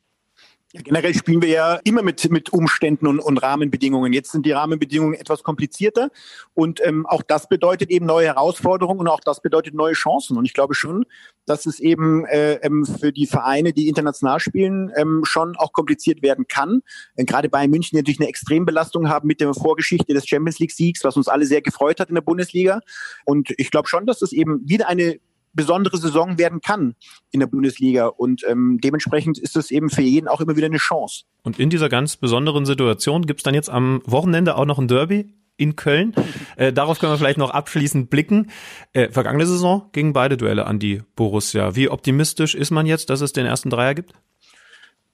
Ja, generell spielen wir ja immer mit, mit Umständen und, und Rahmenbedingungen. Jetzt sind die Rahmenbedingungen etwas komplizierter und ähm, auch das bedeutet eben neue Herausforderungen und auch das bedeutet neue Chancen. Und ich glaube schon, dass es eben äh, ähm, für die Vereine, die international spielen, ähm, schon auch kompliziert werden kann. Äh, gerade bei München natürlich eine Extrembelastung haben mit der Vorgeschichte des Champions League Siegs, was uns alle sehr gefreut hat in der Bundesliga. Und ich glaube schon, dass es eben wieder eine besondere Saison werden kann in der Bundesliga. Und ähm, dementsprechend ist es eben für jeden auch immer wieder eine Chance. Und in dieser ganz besonderen Situation gibt's dann jetzt am Wochenende auch noch ein Derby in Köln. Äh, darauf können wir vielleicht noch abschließend blicken. Äh, vergangene Saison gingen beide Duelle an die Borussia. Wie optimistisch ist man jetzt, dass es den ersten Dreier gibt?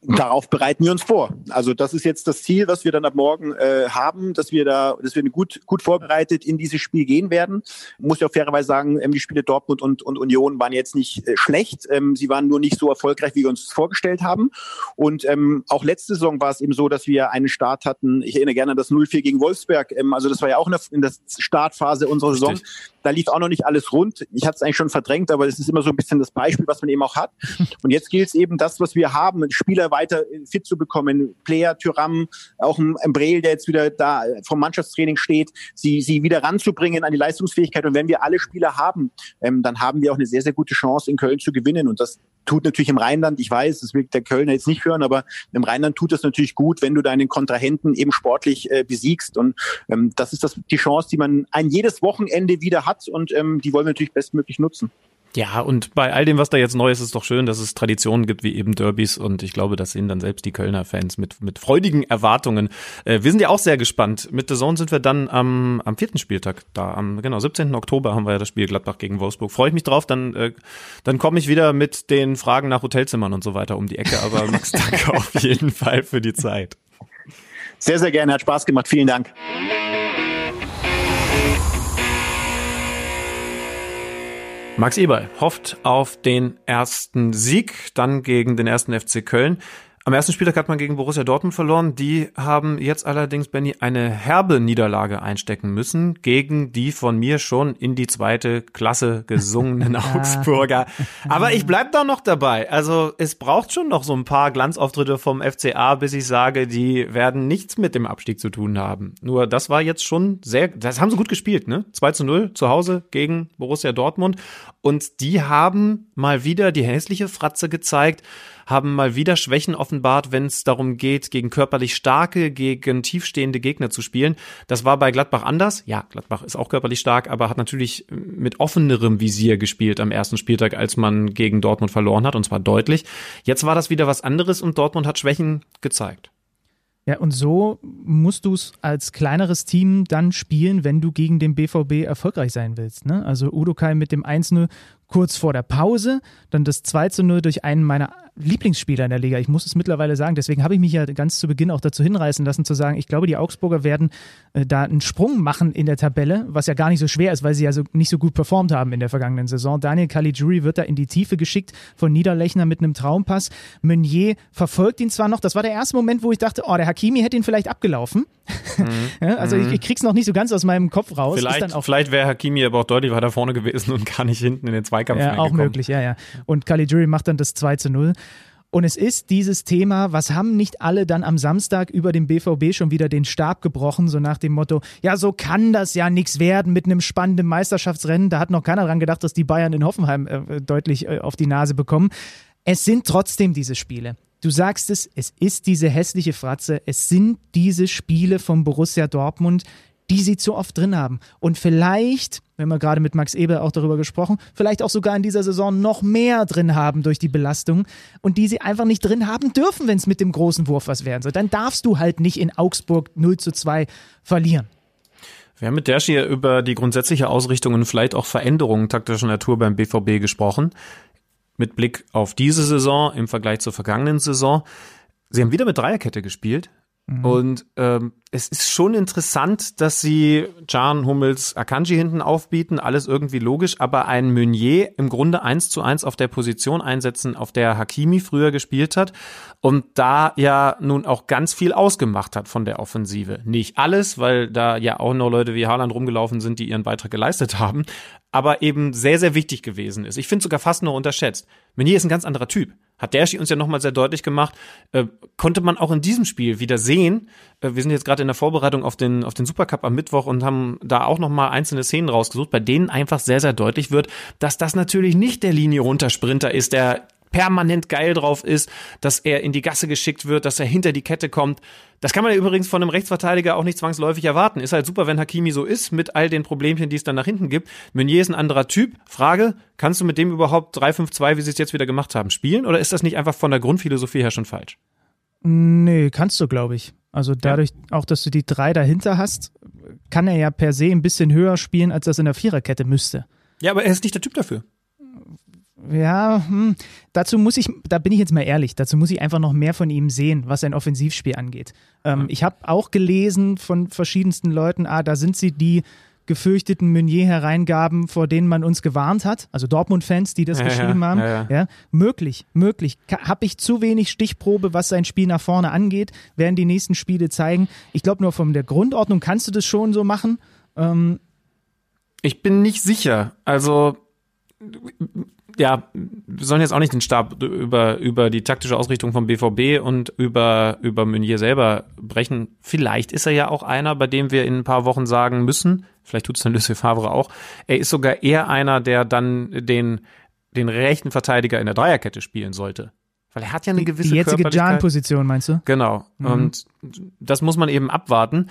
Darauf bereiten wir uns vor. Also das ist jetzt das Ziel, was wir dann ab morgen äh, haben, dass wir da, dass wir gut, gut vorbereitet in dieses Spiel gehen werden. Muss ja auch fairerweise sagen, ähm, die Spiele Dortmund und, und Union waren jetzt nicht äh, schlecht. Ähm, sie waren nur nicht so erfolgreich, wie wir uns vorgestellt haben. Und ähm, auch letzte Saison war es eben so, dass wir einen Start hatten. Ich erinnere gerne an das 0-4 gegen Wolfsberg. Ähm, also das war ja auch in der, in der Startphase unserer Saison. Richtig. Da lief auch noch nicht alles rund. Ich hatte es eigentlich schon verdrängt, aber es ist immer so ein bisschen das Beispiel, was man eben auch hat. Und jetzt gilt es eben, das, was wir haben, Spieler weiter fit zu bekommen. Player, Tyram, auch ein Breel, der jetzt wieder da vom Mannschaftstraining steht, sie, sie wieder ranzubringen an die Leistungsfähigkeit. Und wenn wir alle Spieler haben, ähm, dann haben wir auch eine sehr, sehr gute Chance, in Köln zu gewinnen. Und das tut natürlich im Rheinland, ich weiß, das will der Kölner jetzt nicht hören, aber im Rheinland tut das natürlich gut, wenn du deinen Kontrahenten eben sportlich äh, besiegst. Und ähm, das ist das, die Chance, die man ein jedes Wochenende wieder hat und ähm, die wollen wir natürlich bestmöglich nutzen. Ja, und bei all dem, was da jetzt neu ist, ist es doch schön, dass es Traditionen gibt wie eben Derbys und ich glaube, das sehen dann selbst die Kölner Fans mit, mit freudigen Erwartungen. Äh, wir sind ja auch sehr gespannt. Mit The Zone sind wir dann am, am vierten Spieltag da. Am genau 17. Oktober haben wir ja das Spiel Gladbach gegen Wolfsburg. Freue ich mich drauf, dann, äh, dann komme ich wieder mit den Fragen nach Hotelzimmern und so weiter um die Ecke. Aber Max, danke auf jeden Fall für die Zeit. Sehr, sehr gerne, hat Spaß gemacht. Vielen Dank. Max Eberl hofft auf den ersten Sieg, dann gegen den ersten FC Köln. Am ersten Spieltag hat man gegen Borussia Dortmund verloren. Die haben jetzt allerdings, Benny, eine herbe Niederlage einstecken müssen gegen die von mir schon in die zweite Klasse gesungenen Augsburger. Aber ich bleib da noch dabei. Also es braucht schon noch so ein paar Glanzauftritte vom FCA, bis ich sage, die werden nichts mit dem Abstieg zu tun haben. Nur das war jetzt schon sehr, das haben sie gut gespielt, ne? 2 zu 0 zu Hause gegen Borussia Dortmund. Und die haben mal wieder die hässliche Fratze gezeigt haben mal wieder Schwächen offenbart, wenn es darum geht, gegen körperlich starke, gegen tiefstehende Gegner zu spielen. Das war bei Gladbach anders. Ja, Gladbach ist auch körperlich stark, aber hat natürlich mit offenerem Visier gespielt am ersten Spieltag, als man gegen Dortmund verloren hat, und zwar deutlich. Jetzt war das wieder was anderes und Dortmund hat Schwächen gezeigt. Ja, und so musst du es als kleineres Team dann spielen, wenn du gegen den BVB erfolgreich sein willst. Ne? Also Udo Kai mit dem 1-0 kurz vor der Pause, dann das 2-0 durch einen meiner Lieblingsspieler in der Liga. Ich muss es mittlerweile sagen. Deswegen habe ich mich ja ganz zu Beginn auch dazu hinreißen lassen, zu sagen, ich glaube, die Augsburger werden äh, da einen Sprung machen in der Tabelle, was ja gar nicht so schwer ist, weil sie ja so, nicht so gut performt haben in der vergangenen Saison. Daniel Caligiuri wird da in die Tiefe geschickt von Niederlechner mit einem Traumpass. Meunier verfolgt ihn zwar noch. Das war der erste Moment, wo ich dachte, oh, der Hakimi hätte ihn vielleicht abgelaufen. Mhm. ja, also mhm. ich, ich, krieg's noch nicht so ganz aus meinem Kopf raus. Vielleicht, vielleicht wäre Hakimi aber auch deutlich weiter vorne gewesen und gar nicht hinten in den Zweikampf Ja, auch möglich, ja, ja. Und Caligiuri macht dann das 2 zu 0. Und es ist dieses Thema, was haben nicht alle dann am Samstag über dem BVB schon wieder den Stab gebrochen, so nach dem Motto, ja, so kann das ja nichts werden mit einem spannenden Meisterschaftsrennen. Da hat noch keiner dran gedacht, dass die Bayern in Hoffenheim äh, deutlich äh, auf die Nase bekommen. Es sind trotzdem diese Spiele. du sagst es, es ist diese hässliche Fratze, es sind diese Spiele vom Borussia Dortmund, die sie zu oft drin haben. Und vielleicht, wenn wir gerade mit Max Eber auch darüber gesprochen, vielleicht auch sogar in dieser Saison noch mehr drin haben durch die Belastung und die sie einfach nicht drin haben dürfen, wenn es mit dem großen Wurf was werden soll. Dann darfst du halt nicht in Augsburg 0 zu 2 verlieren. Wir haben mit Dershi über die grundsätzliche Ausrichtung und vielleicht auch Veränderungen taktischer Natur beim BVB gesprochen. Mit Blick auf diese Saison im Vergleich zur vergangenen Saison. Sie haben wieder mit Dreierkette gespielt. Mhm. Und ähm, es ist schon interessant, dass sie Can, Hummels, Akanji hinten aufbieten, alles irgendwie logisch, aber einen Meunier im Grunde eins zu eins auf der Position einsetzen, auf der Hakimi früher gespielt hat und da ja nun auch ganz viel ausgemacht hat von der Offensive. Nicht alles, weil da ja auch noch Leute wie Haaland rumgelaufen sind, die ihren Beitrag geleistet haben, aber eben sehr, sehr wichtig gewesen ist. Ich finde sogar fast nur unterschätzt. Meunier ist ein ganz anderer Typ hat Dershi uns ja nochmal sehr deutlich gemacht, äh, konnte man auch in diesem Spiel wieder sehen. Äh, wir sind jetzt gerade in der Vorbereitung auf den, auf den Supercup am Mittwoch und haben da auch nochmal einzelne Szenen rausgesucht, bei denen einfach sehr, sehr deutlich wird, dass das natürlich nicht der Linie runter Sprinter ist, der permanent geil drauf ist, dass er in die Gasse geschickt wird, dass er hinter die Kette kommt. Das kann man ja übrigens von einem Rechtsverteidiger auch nicht zwangsläufig erwarten. Ist halt super, wenn Hakimi so ist, mit all den Problemchen, die es dann nach hinten gibt. Meunier ist ein anderer Typ. Frage, kannst du mit dem überhaupt 3-5-2, wie sie es jetzt wieder gemacht haben, spielen? Oder ist das nicht einfach von der Grundphilosophie her schon falsch? Nee, kannst du, glaube ich. Also dadurch ja. auch, dass du die drei dahinter hast, kann er ja per se ein bisschen höher spielen, als das in der Viererkette müsste. Ja, aber er ist nicht der Typ dafür. Ja, hm, dazu muss ich, da bin ich jetzt mal ehrlich, dazu muss ich einfach noch mehr von ihm sehen, was sein Offensivspiel angeht. Ähm, ich habe auch gelesen von verschiedensten Leuten, ah, da sind sie die gefürchteten Meunier-Hereingaben, vor denen man uns gewarnt hat, also Dortmund-Fans, die das ja, geschrieben ja, haben. Ja, ja, möglich, möglich. Habe ich zu wenig Stichprobe, was sein Spiel nach vorne angeht, werden die nächsten Spiele zeigen. Ich glaube nur von der Grundordnung kannst du das schon so machen. Ähm, ich bin nicht sicher. Also ja, wir sollen jetzt auch nicht den Stab über, über die taktische Ausrichtung vom BVB und über, über Meunier selber brechen. Vielleicht ist er ja auch einer, bei dem wir in ein paar Wochen sagen müssen, vielleicht tut es dann Lucien Favre auch, er ist sogar eher einer, der dann den, den rechten Verteidiger in der Dreierkette spielen sollte. Weil er hat ja eine gewisse Die jetzige Jan-Position, meinst du? Genau. Mhm. Und das muss man eben abwarten.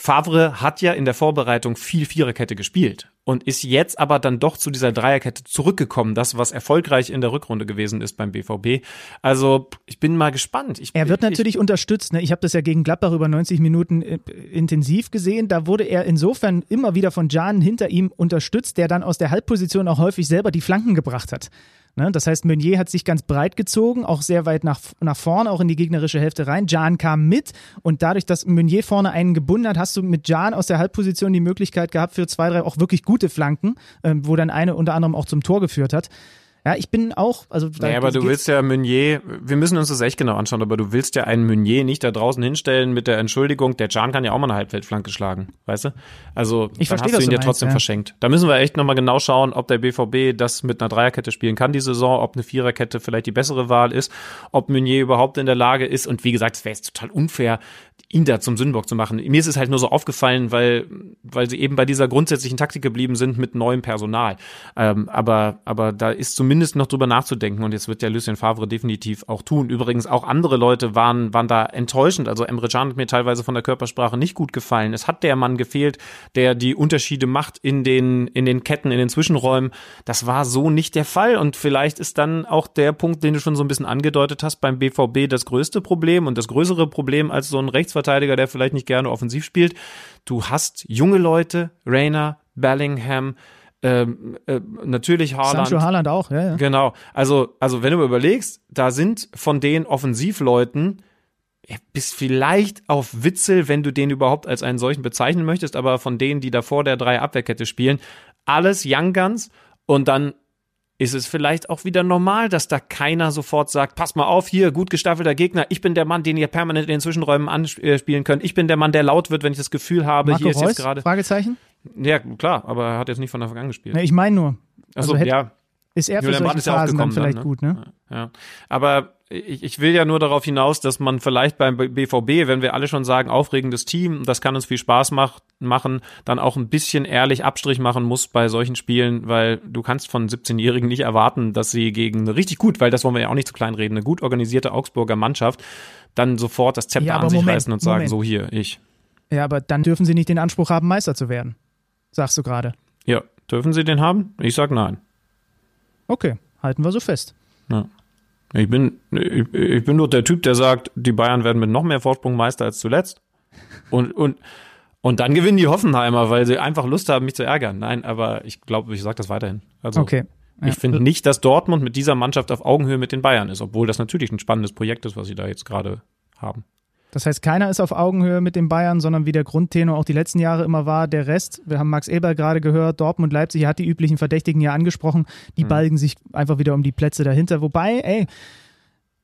Favre hat ja in der Vorbereitung viel Viererkette gespielt und ist jetzt aber dann doch zu dieser Dreierkette zurückgekommen, das was erfolgreich in der Rückrunde gewesen ist beim BVB. Also ich bin mal gespannt. Ich, er wird natürlich ich, unterstützt. Ne? Ich habe das ja gegen Gladbach über 90 Minuten äh, intensiv gesehen. Da wurde er insofern immer wieder von Jan hinter ihm unterstützt, der dann aus der Halbposition auch häufig selber die Flanken gebracht hat. Ne? Das heißt, Meunier hat sich ganz breit gezogen, auch sehr weit nach, nach vorne, auch in die gegnerische Hälfte rein. Jan kam mit und dadurch, dass Meunier vorne einen gebunden hat, hast du mit Jan aus der Halbposition die Möglichkeit gehabt für zwei, drei auch wirklich gute Flanken, äh, wo dann eine unter anderem auch zum Tor geführt hat. Ja, ich bin auch, also. Da, aber du willst ja Meunier, wir müssen uns das echt genau anschauen, aber du willst ja einen Meunier nicht da draußen hinstellen mit der Entschuldigung, der Can kann ja auch mal eine Halbfeldflanke schlagen, weißt du? Also, ich dann verstehe, hast du ihn ja trotzdem ja. verschenkt. Da müssen wir echt nochmal genau schauen, ob der BVB das mit einer Dreierkette spielen kann, die Saison, ob eine Viererkette vielleicht die bessere Wahl ist, ob Meunier überhaupt in der Lage ist und wie gesagt, es wäre jetzt total unfair, ihn da zum Sündenbock zu machen. Mir ist es halt nur so aufgefallen, weil, weil sie eben bei dieser grundsätzlichen Taktik geblieben sind mit neuem Personal. Ähm, aber, aber da ist zumindest noch drüber nachzudenken und jetzt wird ja Lucien Favre definitiv auch tun. Übrigens auch andere Leute waren, waren da enttäuschend. Also Emre Can hat mir teilweise von der Körpersprache nicht gut gefallen. Es hat der Mann gefehlt, der die Unterschiede macht in den, in den Ketten, in den Zwischenräumen. Das war so nicht der Fall und vielleicht ist dann auch der Punkt, den du schon so ein bisschen angedeutet hast, beim BVB das größte Problem und das größere Problem als so ein Rechts Rechtsverteidiger, der vielleicht nicht gerne offensiv spielt. Du hast junge Leute, Rainer, Bellingham, ähm, äh, natürlich Haaland. Sancho Haaland auch, ja, ja. Genau. Also, also wenn du überlegst, da sind von den Offensivleuten bis vielleicht auf Witzel, wenn du den überhaupt als einen solchen bezeichnen möchtest, aber von denen, die davor der drei Abwehrkette spielen, alles Young Guns und dann ist es vielleicht auch wieder normal, dass da keiner sofort sagt, pass mal auf, hier, gut gestaffelter Gegner, ich bin der Mann, den ihr permanent in den Zwischenräumen anspielen könnt, ich bin der Mann, der laut wird, wenn ich das Gefühl habe, Marco hier ist Reus? jetzt gerade... Fragezeichen? Ja, klar, aber er hat jetzt nicht von Anfang an gespielt. Nee, ich meine nur. Achso, also hätte- ja, Ist er für Julian solche ist ja auch Phasen dann vielleicht dann, gut, ne? Ja. Aber ich, ich will ja nur darauf hinaus, dass man vielleicht beim BVB, wenn wir alle schon sagen, aufregendes Team, das kann uns viel Spaß mach, machen, dann auch ein bisschen ehrlich Abstrich machen muss bei solchen Spielen, weil du kannst von 17-Jährigen nicht erwarten, dass sie gegen eine richtig gut, weil das wollen wir ja auch nicht zu klein reden, eine gut organisierte Augsburger Mannschaft dann sofort das Zepter Ja, an sich Moment, reißen und sagen, Moment. so hier, ich. Ja, aber dann dürfen sie nicht den Anspruch haben, Meister zu werden. Sagst du gerade. Ja, dürfen sie den haben? Ich sag nein. Okay, halten wir so fest. Ja. Ich bin, ich, ich bin nur der Typ, der sagt, die Bayern werden mit noch mehr Vorsprung Meister als zuletzt. Und, und, und dann gewinnen die Hoffenheimer, weil sie einfach Lust haben, mich zu ärgern. Nein, aber ich glaube, ich sage das weiterhin. Also, Okay. ich Ja. finde nicht, dass Dortmund mit dieser Mannschaft auf Augenhöhe mit den Bayern ist, obwohl das natürlich ein spannendes Projekt ist, was sie da jetzt gerade haben. Das heißt, keiner ist auf Augenhöhe mit den Bayern, sondern wie der Grundtenor auch die letzten Jahre immer war, der Rest, wir haben Max Eber gerade gehört, Dortmund, Leipzig, er hat die üblichen Verdächtigen ja angesprochen, die Mhm. balgen sich einfach wieder um die Plätze dahinter. Wobei, ey,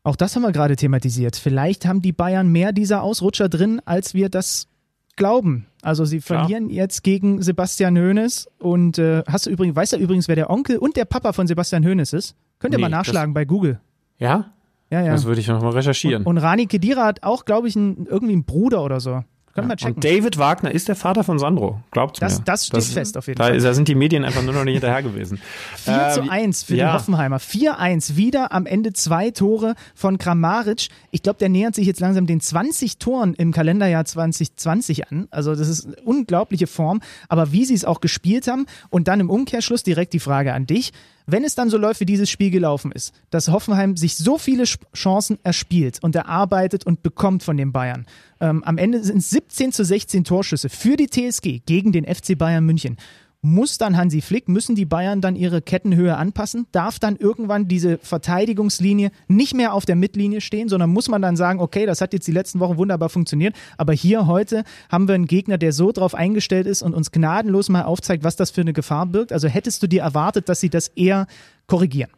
auch das haben wir gerade thematisiert. Vielleicht haben die Bayern mehr dieser Ausrutscher drin, als wir das glauben. Also sie verlieren jetzt gegen Sebastian Hoeneß und äh, hast du übrigens, weißt du übrigens, wer der Onkel und der Papa von Sebastian Hoeneß ist? Könnt ihr Nee, mal nachschlagen bei Google. Ja? Ja, ja. Das würde ich noch mal recherchieren. Und, und Rani Kedira hat auch, glaube ich, einen, irgendwie einen Bruder oder so. Können wir checken. Und David Wagner ist der Vater von Sandro. Glaubt's Das- mir. das steht fest auf jeden da, Fall. Da sind die Medien einfach nur noch nicht hinterher gewesen. 4 Äh, zu 1 für ja. die Hoffenheimer. 4-1. Wieder am Ende zwei Tore von Kramaric. Ich glaube, der nähert sich jetzt langsam den 20 Toren im Kalenderjahr 2020 an. Also das ist eine unglaubliche Form. Aber wie sie es auch gespielt haben und dann im Umkehrschluss direkt die Frage an dich. Wenn es dann so läuft, wie dieses Spiel gelaufen ist, dass Hoffenheim sich so viele Chancen erspielt und erarbeitet und bekommt von den Bayern. Ähm, am Ende sind es 17 zu 16 Torschüsse für die TSG gegen den FC Bayern München. Muss dann Hansi Flick, müssen die Bayern dann ihre Kettenhöhe anpassen? Darf dann irgendwann diese Verteidigungslinie nicht mehr auf der Mittellinie stehen, sondern muss man dann sagen, okay, das hat jetzt die letzten Wochen wunderbar funktioniert, aber hier heute haben wir einen Gegner, der so drauf eingestellt ist und uns gnadenlos mal aufzeigt, was das für eine Gefahr birgt. Also hättest du dir erwartet, dass sie das eher korrigieren?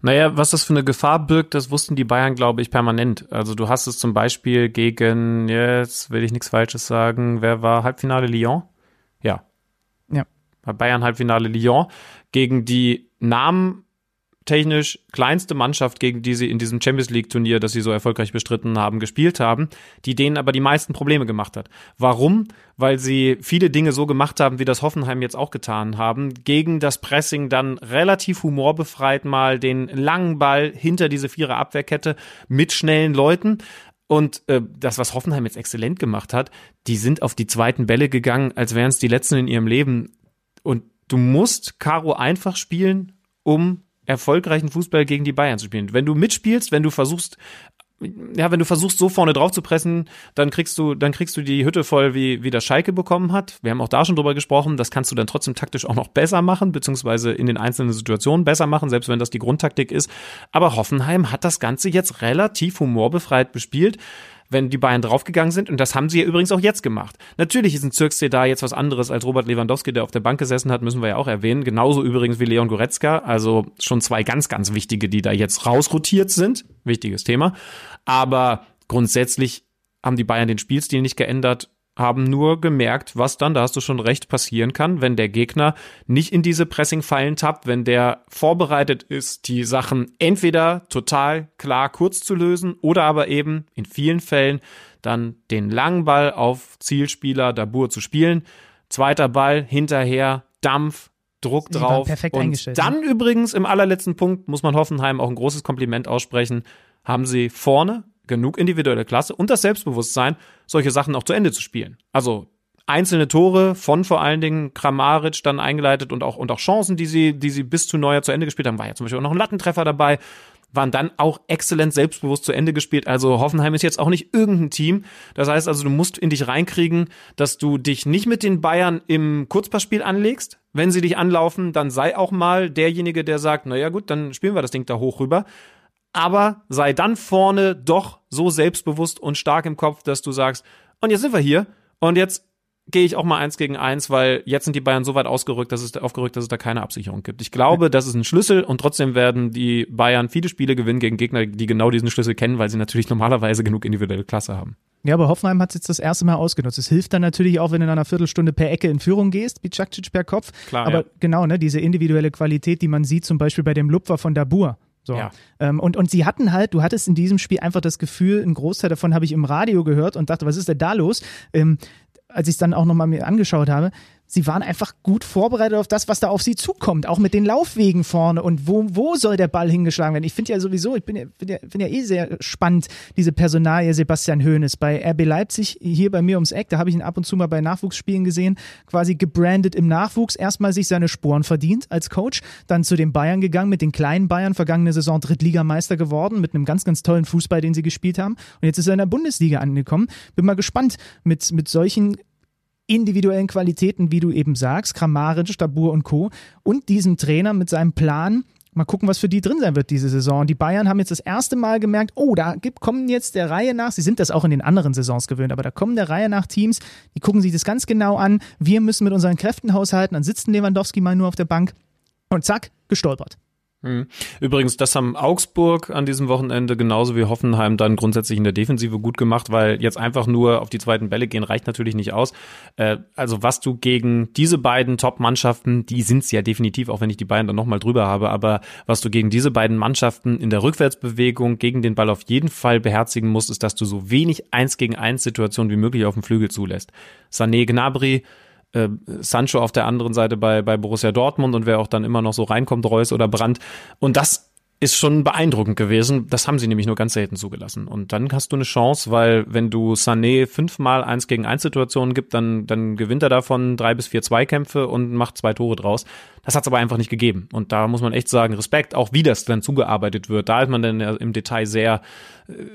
Naja, was das für eine Gefahr birgt, das wussten die Bayern, glaube ich, permanent. Also du hast es zum Beispiel gegen, jetzt will ich nichts Falsches sagen, wer war Halbfinale Lyon? Ja. Ja. Bei Bayern Halbfinale Lyon gegen die namentechnisch kleinste Mannschaft, gegen die sie in diesem Champions League Turnier, das sie so erfolgreich bestritten haben, gespielt haben, die denen aber die meisten Probleme gemacht hat. Warum? Weil sie viele Dinge so gemacht haben, wie das Hoffenheim jetzt auch getan haben, gegen das Pressing dann relativ humorbefreit mal den langen Ball hinter diese vierer Abwehrkette mit schnellen Leuten, und äh, das, was Hoffenheim jetzt exzellent gemacht hat, die sind auf die zweiten Bälle gegangen, als wären es die letzten in ihrem Leben. Und du musst Karo einfach spielen, um erfolgreichen Fußball gegen die Bayern zu spielen. Wenn du mitspielst, wenn du versuchst, ja, wenn du versuchst, so vorne drauf zu pressen, dann kriegst du, dann kriegst du die Hütte voll, wie, wie das Schalke bekommen hat. Wir haben auch da schon drüber gesprochen. Das kannst du dann trotzdem taktisch auch noch besser machen, beziehungsweise in den einzelnen Situationen besser machen, selbst wenn das die Grundtaktik ist. Aber Hoffenheim hat das Ganze jetzt relativ humorbefreit bespielt wenn die Bayern draufgegangen sind. Und das haben sie ja übrigens auch jetzt gemacht. Natürlich ist ein Zirkse da jetzt was anderes als Robert Lewandowski, der auf der Bank gesessen hat, müssen wir ja auch erwähnen. Genauso übrigens wie Leon Goretzka. Also schon zwei ganz, ganz wichtige, die da jetzt rausrotiert sind. Wichtiges Thema. Aber grundsätzlich haben die Bayern den Spielstil nicht geändert, haben nur gemerkt, was dann, da hast du schon recht, passieren kann, wenn der Gegner nicht in diese Pressing-Fallen tappt, wenn der vorbereitet ist, die Sachen entweder total klar kurz zu lösen oder aber eben in vielen Fällen dann den langen Ball auf Zielspieler Dabur zu spielen. Zweiter Ball hinterher, Dampf, Druck drauf. und dann übrigens im allerletzten Punkt muss man Hoffenheim auch ein großes Kompliment aussprechen. Haben sie vorne genug individuelle Klasse und das Selbstbewusstsein, solche Sachen auch zu Ende zu spielen. Also einzelne Tore von vor allen Dingen Kramaric dann eingeleitet und auch, und auch Chancen, die sie, die sie bis zu Neuer zu Ende gespielt haben, war ja zum Beispiel auch noch ein Lattentreffer dabei, waren dann auch exzellent selbstbewusst zu Ende gespielt. Also Hoffenheim ist jetzt auch nicht irgendein Team. Das heißt also, du musst in dich reinkriegen, dass du dich nicht mit den Bayern im Kurzpassspiel anlegst. Wenn sie dich anlaufen, dann sei auch mal derjenige, der sagt, na ja gut, dann spielen wir das Ding da hoch rüber aber sei dann vorne doch so selbstbewusst und stark im Kopf, dass du sagst, und jetzt sind wir hier und jetzt gehe ich auch mal eins gegen eins, weil jetzt sind die Bayern so weit ausgerückt, dass es aufgerückt, dass es da keine Absicherung gibt. Ich glaube, das ist ein Schlüssel und trotzdem werden die Bayern viele Spiele gewinnen gegen Gegner, die genau diesen Schlüssel kennen, weil sie natürlich normalerweise genug individuelle Klasse haben. Ja, aber Hoffenheim hat es jetzt das erste Mal ausgenutzt. Es hilft dann natürlich auch, wenn du in einer Viertelstunde per Ecke in Führung gehst, wie Cakcic per Kopf. Klar, aber ja. genau, ne, diese individuelle Qualität, die man sieht, zum Beispiel bei dem Lupfer von Dabur. So. Ja. Ähm, und, und sie hatten halt, du hattest in diesem Spiel einfach das Gefühl, ein Großteil davon habe ich im Radio gehört und dachte, was ist denn da los? Ähm, als ich es dann auch nochmal mir angeschaut habe, sie waren einfach gut vorbereitet auf das, was da auf sie zukommt, auch mit den Laufwegen vorne und wo, wo soll der Ball hingeschlagen werden. Ich finde ja sowieso, ich bin ja, bin, ja, bin ja eh sehr spannend, diese Personalie Sebastian Hoeneß bei RB Leipzig, hier bei mir ums Eck, da habe ich ihn ab und zu mal bei Nachwuchsspielen gesehen, quasi gebrandet im Nachwuchs, erstmal sich seine Sporen verdient als Coach, dann zu den Bayern gegangen, mit den kleinen Bayern, vergangene Saison Drittligameister geworden, mit einem ganz, ganz tollen Fußball, den sie gespielt haben und jetzt ist er in der Bundesliga angekommen. Bin mal gespannt mit, mit solchen individuellen Qualitäten, wie du eben sagst, Kramaric, Stabur und Co. und diesem Trainer mit seinem Plan. Mal gucken, was für die drin sein wird diese Saison. Die Bayern haben jetzt das erste Mal gemerkt, oh, da kommen jetzt der Reihe nach, sie sind das auch in den anderen Saisons gewöhnt, aber da kommen der Reihe nach Teams, die gucken sich das ganz genau an. Wir müssen mit unseren Kräften haushalten, dann sitzt Lewandowski mal nur auf der Bank und zack, gestolpert. Hm. Übrigens, das haben Augsburg an diesem Wochenende genauso wie Hoffenheim dann grundsätzlich in der Defensive gut gemacht, weil jetzt einfach nur auf die zweiten Bälle gehen reicht natürlich nicht aus. Äh, also was du gegen diese beiden Top-Mannschaften, die sind's ja definitiv, auch wenn ich die beiden dann nochmal drüber habe, aber was du gegen diese beiden Mannschaften in der Rückwärtsbewegung gegen den Ball auf jeden Fall beherzigen musst, ist, dass du so wenig eins gegen eins Situationen wie möglich auf dem Flügel zulässt. Sané, Gnabry, äh, Sancho auf der anderen Seite bei, bei Borussia Dortmund und wer auch dann immer noch so reinkommt, Reus oder Brandt. Und das ist schon beeindruckend gewesen. Das haben sie nämlich nur ganz selten zugelassen. Und dann hast du eine Chance, weil wenn du Sané fünfmal eins gegen eins Situationen gibt, dann, dann gewinnt er davon drei bis vier Zweikämpfe und macht zwei Tore draus. Das hat es aber einfach nicht gegeben. Und da muss man echt sagen, Respekt, auch wie das dann zugearbeitet wird. Da ist man dann im Detail sehr,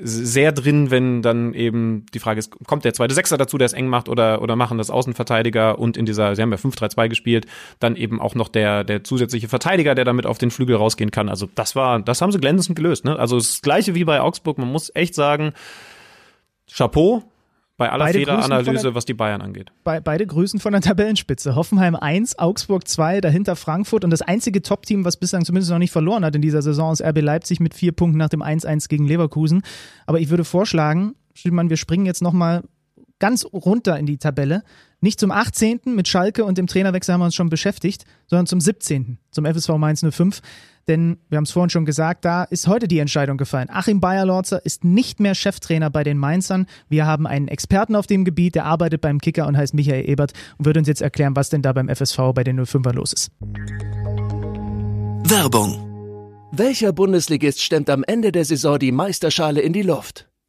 sehr drin, wenn dann eben die Frage ist, kommt der zweite Sechser dazu, der es eng macht, oder, oder machen das Außenverteidiger und in dieser, sie haben ja 5-3-2 gespielt, dann eben auch noch der, der zusätzliche Verteidiger, der damit auf den Flügel rausgehen kann. Also das war, das haben sie glänzend gelöst. Ne? Also das gleiche wie bei Augsburg, man muss echt sagen, Chapeau, bei aller beide Fehleranalyse, was die Bayern angeht. Be beide grüßen von der Tabellenspitze. Hoffenheim 1, Augsburg 2, dahinter Frankfurt und das einzige Top-Team, was bislang zumindest noch nicht verloren hat in dieser Saison, ist RB Leipzig mit vier Punkten nach dem 1-1 gegen Leverkusen. Aber ich würde vorschlagen, Schiedmann, wir springen jetzt nochmal ganz runter in die Tabelle. Nicht zum 18. mit Schalke und dem Trainerwechsel haben wir uns schon beschäftigt, sondern zum 17. zum FSV Mainz 05. Denn wir haben es vorhin schon gesagt, da ist heute die Entscheidung gefallen. Achim Bayer-Lorzer ist nicht mehr Cheftrainer bei den Mainzern. Wir haben einen Experten auf dem Gebiet, der arbeitet beim Kicker und heißt Michael Ebert und wird uns jetzt erklären, was denn da beim FSV bei den 05er los ist. Werbung. Welcher Bundesligist stemmt am Ende der Saison die Meisterschale in die Luft?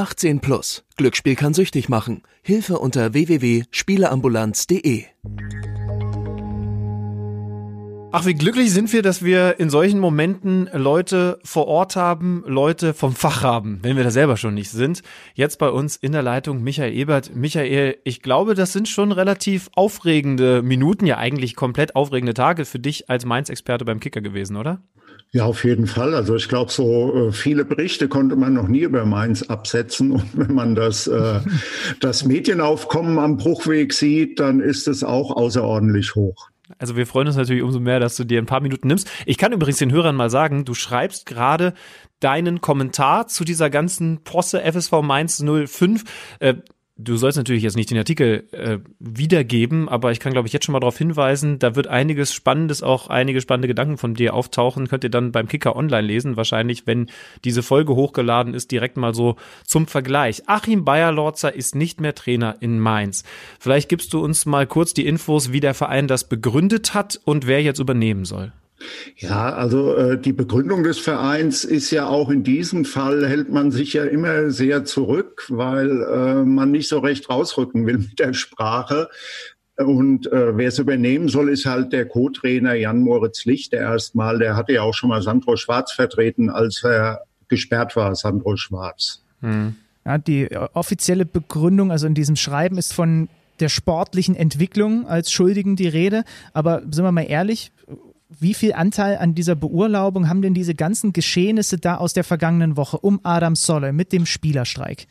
18 plus. Glücksspiel kann süchtig machen. Hilfe unter www.spieleambulanz.de. Ach, wie glücklich sind wir, dass wir in solchen Momenten Leute vor Ort haben, Leute vom Fach haben, wenn wir da selber schon nicht sind. Jetzt bei uns in der Leitung Michael Ebert. Michael, ich glaube, das sind schon relativ aufregende Minuten, ja eigentlich komplett aufregende Tage für dich als Mainz-Experte beim Kicker gewesen, oder? Ja, auf jeden Fall. Also ich glaube, so äh, viele Berichte konnte man noch nie über Mainz absetzen. Und wenn man das, äh, das Medienaufkommen am Bruchweg sieht, dann ist es auch außerordentlich hoch. Also wir freuen uns natürlich umso mehr, dass du dir ein paar Minuten nimmst. Ich kann übrigens den Hörern mal sagen, du schreibst gerade deinen Kommentar zu dieser ganzen Posse FSV Mainz 05. Äh, Du sollst natürlich jetzt nicht den Artikel äh, wiedergeben, aber ich kann, glaube ich, jetzt schon mal darauf hinweisen, da wird einiges Spannendes, auch einige spannende Gedanken von dir auftauchen. Könnt ihr dann beim Kicker online lesen, wahrscheinlich, wenn diese Folge hochgeladen ist, direkt mal so zum Vergleich. Achim Bayer-Lorzer ist nicht mehr Trainer in Mainz. Vielleicht gibst du uns mal kurz die Infos, wie der Verein das begründet hat und wer jetzt übernehmen soll. Ja, also äh, die Begründung des Vereins ist ja auch in diesem Fall hält man sich ja immer sehr zurück, weil äh, man nicht so recht rausrücken will mit der Sprache. Und äh, wer es übernehmen soll, ist halt der Co-Trainer Jan Moritz Licht, der erstmal, der hatte ja auch schon mal Sandro Schwarz vertreten, als er gesperrt war, Sandro Schwarz. Hm. Ja, die äh, offizielle Begründung, also in diesem Schreiben, ist von der sportlichen Entwicklung als Schuldigen die Rede. Aber sind wir mal ehrlich, wie viel Anteil an dieser Beurlaubung haben denn diese ganzen Geschehnisse da aus der vergangenen Woche um Adam Solle mit dem Spielerstreik?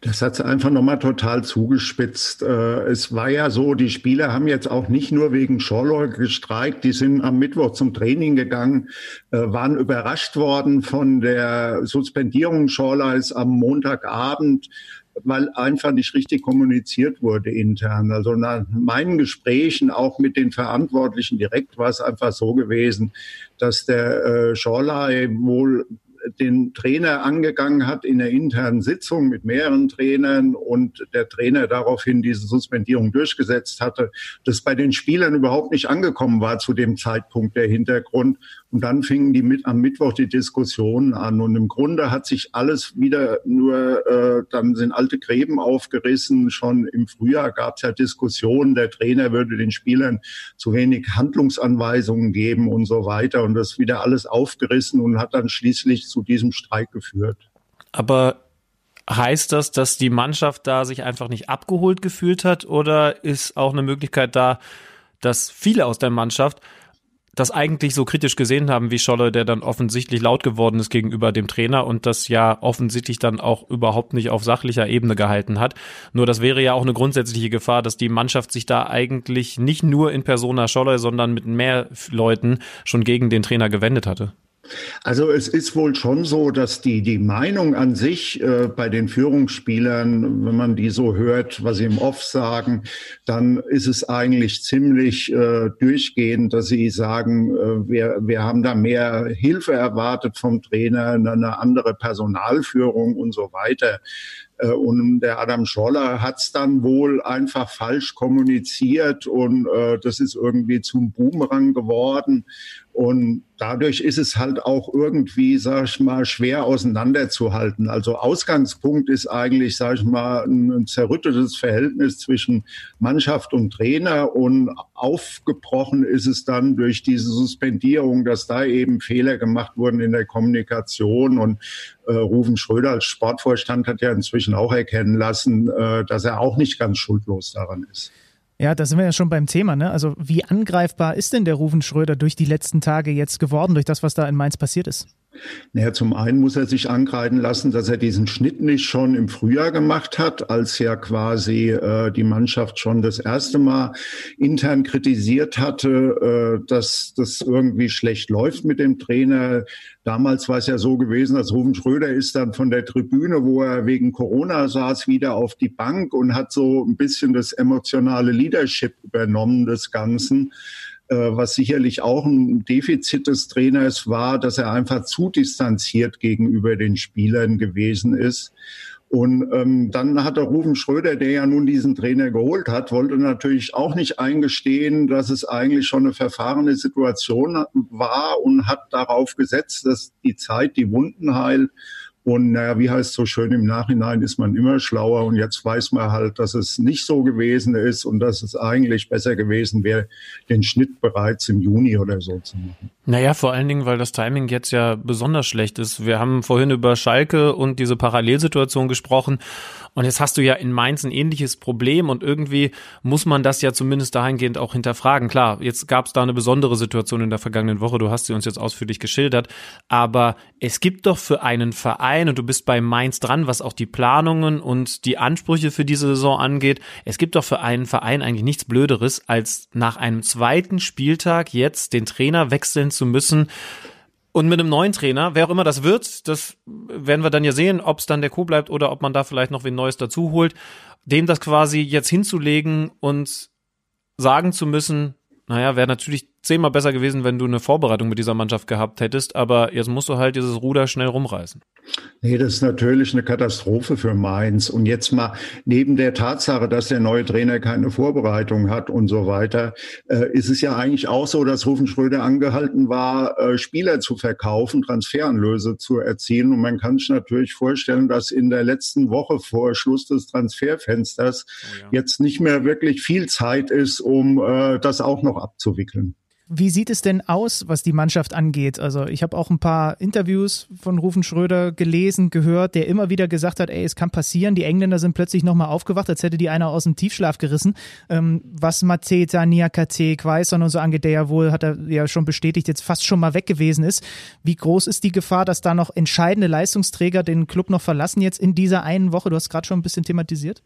Das hat es einfach nochmal total zugespitzt. Äh, es war ja so, die Spieler haben jetzt auch nicht nur wegen Schorloy gestreikt, die sind am Mittwoch zum Training gegangen, äh, waren überrascht worden von der Suspendierung Schorleys am Montagabend weil einfach nicht richtig kommuniziert wurde intern. Also nach meinen Gesprächen auch mit den Verantwortlichen direkt war es einfach so gewesen, dass der äh, Schorley wohl den Trainer angegangen hat in der internen Sitzung mit mehreren Trainern und der Trainer daraufhin diese Suspendierung durchgesetzt hatte, das bei den Spielern überhaupt nicht angekommen war zu dem Zeitpunkt der Hintergrund. Und dann fingen die mit am Mittwoch die Diskussionen an. Und im Grunde hat sich alles wieder nur, äh, dann sind alte Gräben aufgerissen. Schon im Frühjahr gab es ja Diskussionen, der Trainer würde den Spielern zu wenig Handlungsanweisungen geben und so weiter. Und das wieder alles aufgerissen und hat dann schließlich zu diesem Streik geführt. Aber heißt das, dass die Mannschaft da sich einfach nicht abgeholt gefühlt hat oder ist auch eine Möglichkeit da, dass viele aus der Mannschaft das eigentlich so kritisch gesehen haben wie Scholle, der dann offensichtlich laut geworden ist gegenüber dem Trainer und das ja offensichtlich dann auch überhaupt nicht auf sachlicher Ebene gehalten hat. Nur das wäre ja auch eine grundsätzliche Gefahr, dass die Mannschaft sich da eigentlich nicht nur in Persona Scholle, sondern mit mehr Leuten schon gegen den Trainer gewendet hatte. Also es ist wohl schon so, dass die, die Meinung an sich äh, bei den Führungsspielern, wenn man die so hört, was sie im Off sagen, dann ist es eigentlich ziemlich äh, durchgehend, dass sie sagen, äh, wir, wir haben da mehr Hilfe erwartet vom Trainer, eine andere Personalführung und so weiter. Äh, und der Adam Scholler hat es dann wohl einfach falsch kommuniziert und äh, das ist irgendwie zum Boomerang geworden. Und dadurch ist es halt auch irgendwie, sag ich mal, schwer auseinanderzuhalten. Also Ausgangspunkt ist eigentlich, sag ich mal, ein zerrüttetes Verhältnis zwischen Mannschaft und Trainer und aufgebrochen ist es dann durch diese Suspendierung, dass da eben Fehler gemacht wurden in der Kommunikation und äh, Rufen Schröder als Sportvorstand hat ja inzwischen auch erkennen lassen, äh, dass er auch nicht ganz schuldlos daran ist. Ja, da sind wir ja schon beim Thema. Ne? Also wie angreifbar ist denn der Rufen Schröder durch die letzten Tage jetzt geworden, durch das, was da in Mainz passiert ist? Naja, zum einen muss er sich angreifen lassen, dass er diesen Schnitt nicht schon im Frühjahr gemacht hat, als ja quasi äh, die Mannschaft schon das erste Mal intern kritisiert hatte, äh, dass das irgendwie schlecht läuft mit dem Trainer. Damals war es ja so gewesen, dass Rufen Schröder ist dann von der Tribüne, wo er wegen Corona saß, wieder auf die Bank und hat so ein bisschen das emotionale Leadership übernommen des Ganzen. Äh, was sicherlich auch ein Defizit des Trainers war, dass er einfach zu distanziert gegenüber den Spielern gewesen ist. Und ähm, dann hat der Rufen Schröder, der ja nun diesen Trainer geholt hat, wollte natürlich auch nicht eingestehen, dass es eigentlich schon eine verfahrene Situation war und hat darauf gesetzt, dass die Zeit die Wunden heilt. Und naja, wie heißt so schön, im Nachhinein ist man immer schlauer und jetzt weiß man halt, dass es nicht so gewesen ist und dass es eigentlich besser gewesen wäre, den Schnitt bereits im Juni oder so zu machen. Naja, vor allen Dingen, weil das Timing jetzt ja besonders schlecht ist. Wir haben vorhin über Schalke und diese Parallelsituation gesprochen und jetzt hast du ja in Mainz ein ähnliches Problem und irgendwie muss man das ja zumindest dahingehend auch hinterfragen. Klar, jetzt gab es da eine besondere Situation in der vergangenen Woche, du hast sie uns jetzt ausführlich geschildert, aber es gibt doch für einen Verein, und du bist bei Mainz dran, was auch die Planungen und die Ansprüche für diese Saison angeht, es gibt doch für einen Verein eigentlich nichts Blöderes, als nach einem zweiten Spieltag jetzt den Trainer wechseln zu müssen. Und mit einem neuen Trainer, wer auch immer das wird, das werden wir dann ja sehen, ob es dann der Co bleibt oder ob man da vielleicht noch wen Neues dazu holt, dem das quasi jetzt hinzulegen und sagen zu müssen, naja, wäre natürlich zehnmal besser gewesen, wenn du eine Vorbereitung mit dieser Mannschaft gehabt hättest, aber jetzt musst du halt dieses Ruder schnell rumreißen. Nee, das ist natürlich eine Katastrophe für Mainz. Und jetzt mal neben der Tatsache, dass der neue Trainer keine Vorbereitung hat und so weiter, äh, ist es ja eigentlich auch so, dass Rufen Schröder angehalten war, äh, Spieler zu verkaufen, Transferanlöse zu erzielen. Und man kann sich natürlich vorstellen, dass in der letzten Woche vor Schluss des Transferfensters oh ja. jetzt nicht mehr wirklich viel Zeit ist, um äh, das auch noch abzuwickeln. Wie sieht es denn aus, was die Mannschaft angeht? Also ich habe auch ein paar Interviews von Rufen Schröder gelesen, gehört, der immer wieder gesagt hat, ey, es kann passieren, die Engländer sind plötzlich nochmal aufgewacht, als hätte die einer aus dem Tiefschlaf gerissen. Ähm, was Mateta, Niakate, Quaison und so angeht, der ja wohl, hat er ja schon bestätigt, jetzt fast schon mal weg gewesen ist. Wie groß ist die Gefahr, dass da noch entscheidende Leistungsträger den Club noch verlassen jetzt in dieser einen Woche? Du hast gerade schon ein bisschen thematisiert.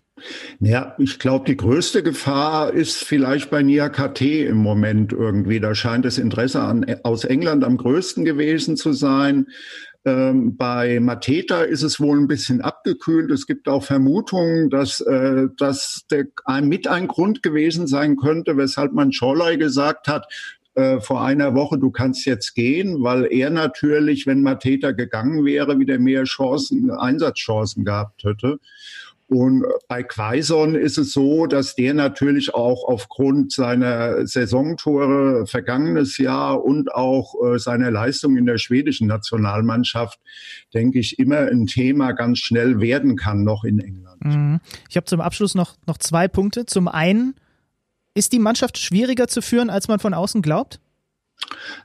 Ja, ich glaube, die größte Gefahr ist vielleicht bei Nia KT im Moment irgendwie. Da scheint das Interesse an, aus England am größten gewesen zu sein. Ähm, bei Mateta ist es wohl ein bisschen abgekühlt. Es gibt auch Vermutungen, dass äh, das mit ein Grund gewesen sein könnte, weshalb man Scholley gesagt hat, äh, vor einer Woche, du kannst jetzt gehen, weil er natürlich, wenn Mateta gegangen wäre, wieder mehr Chancen, Einsatzchancen gehabt hätte. Und bei Quaison ist es so, dass der natürlich auch aufgrund seiner Saisontore vergangenes Jahr und auch äh, seiner Leistung in der schwedischen Nationalmannschaft, denke ich, immer ein Thema ganz schnell werden kann, noch in England. Mhm. Ich habe zum Abschluss noch, noch zwei Punkte. Zum einen, ist die Mannschaft schwieriger zu führen, als man von außen glaubt?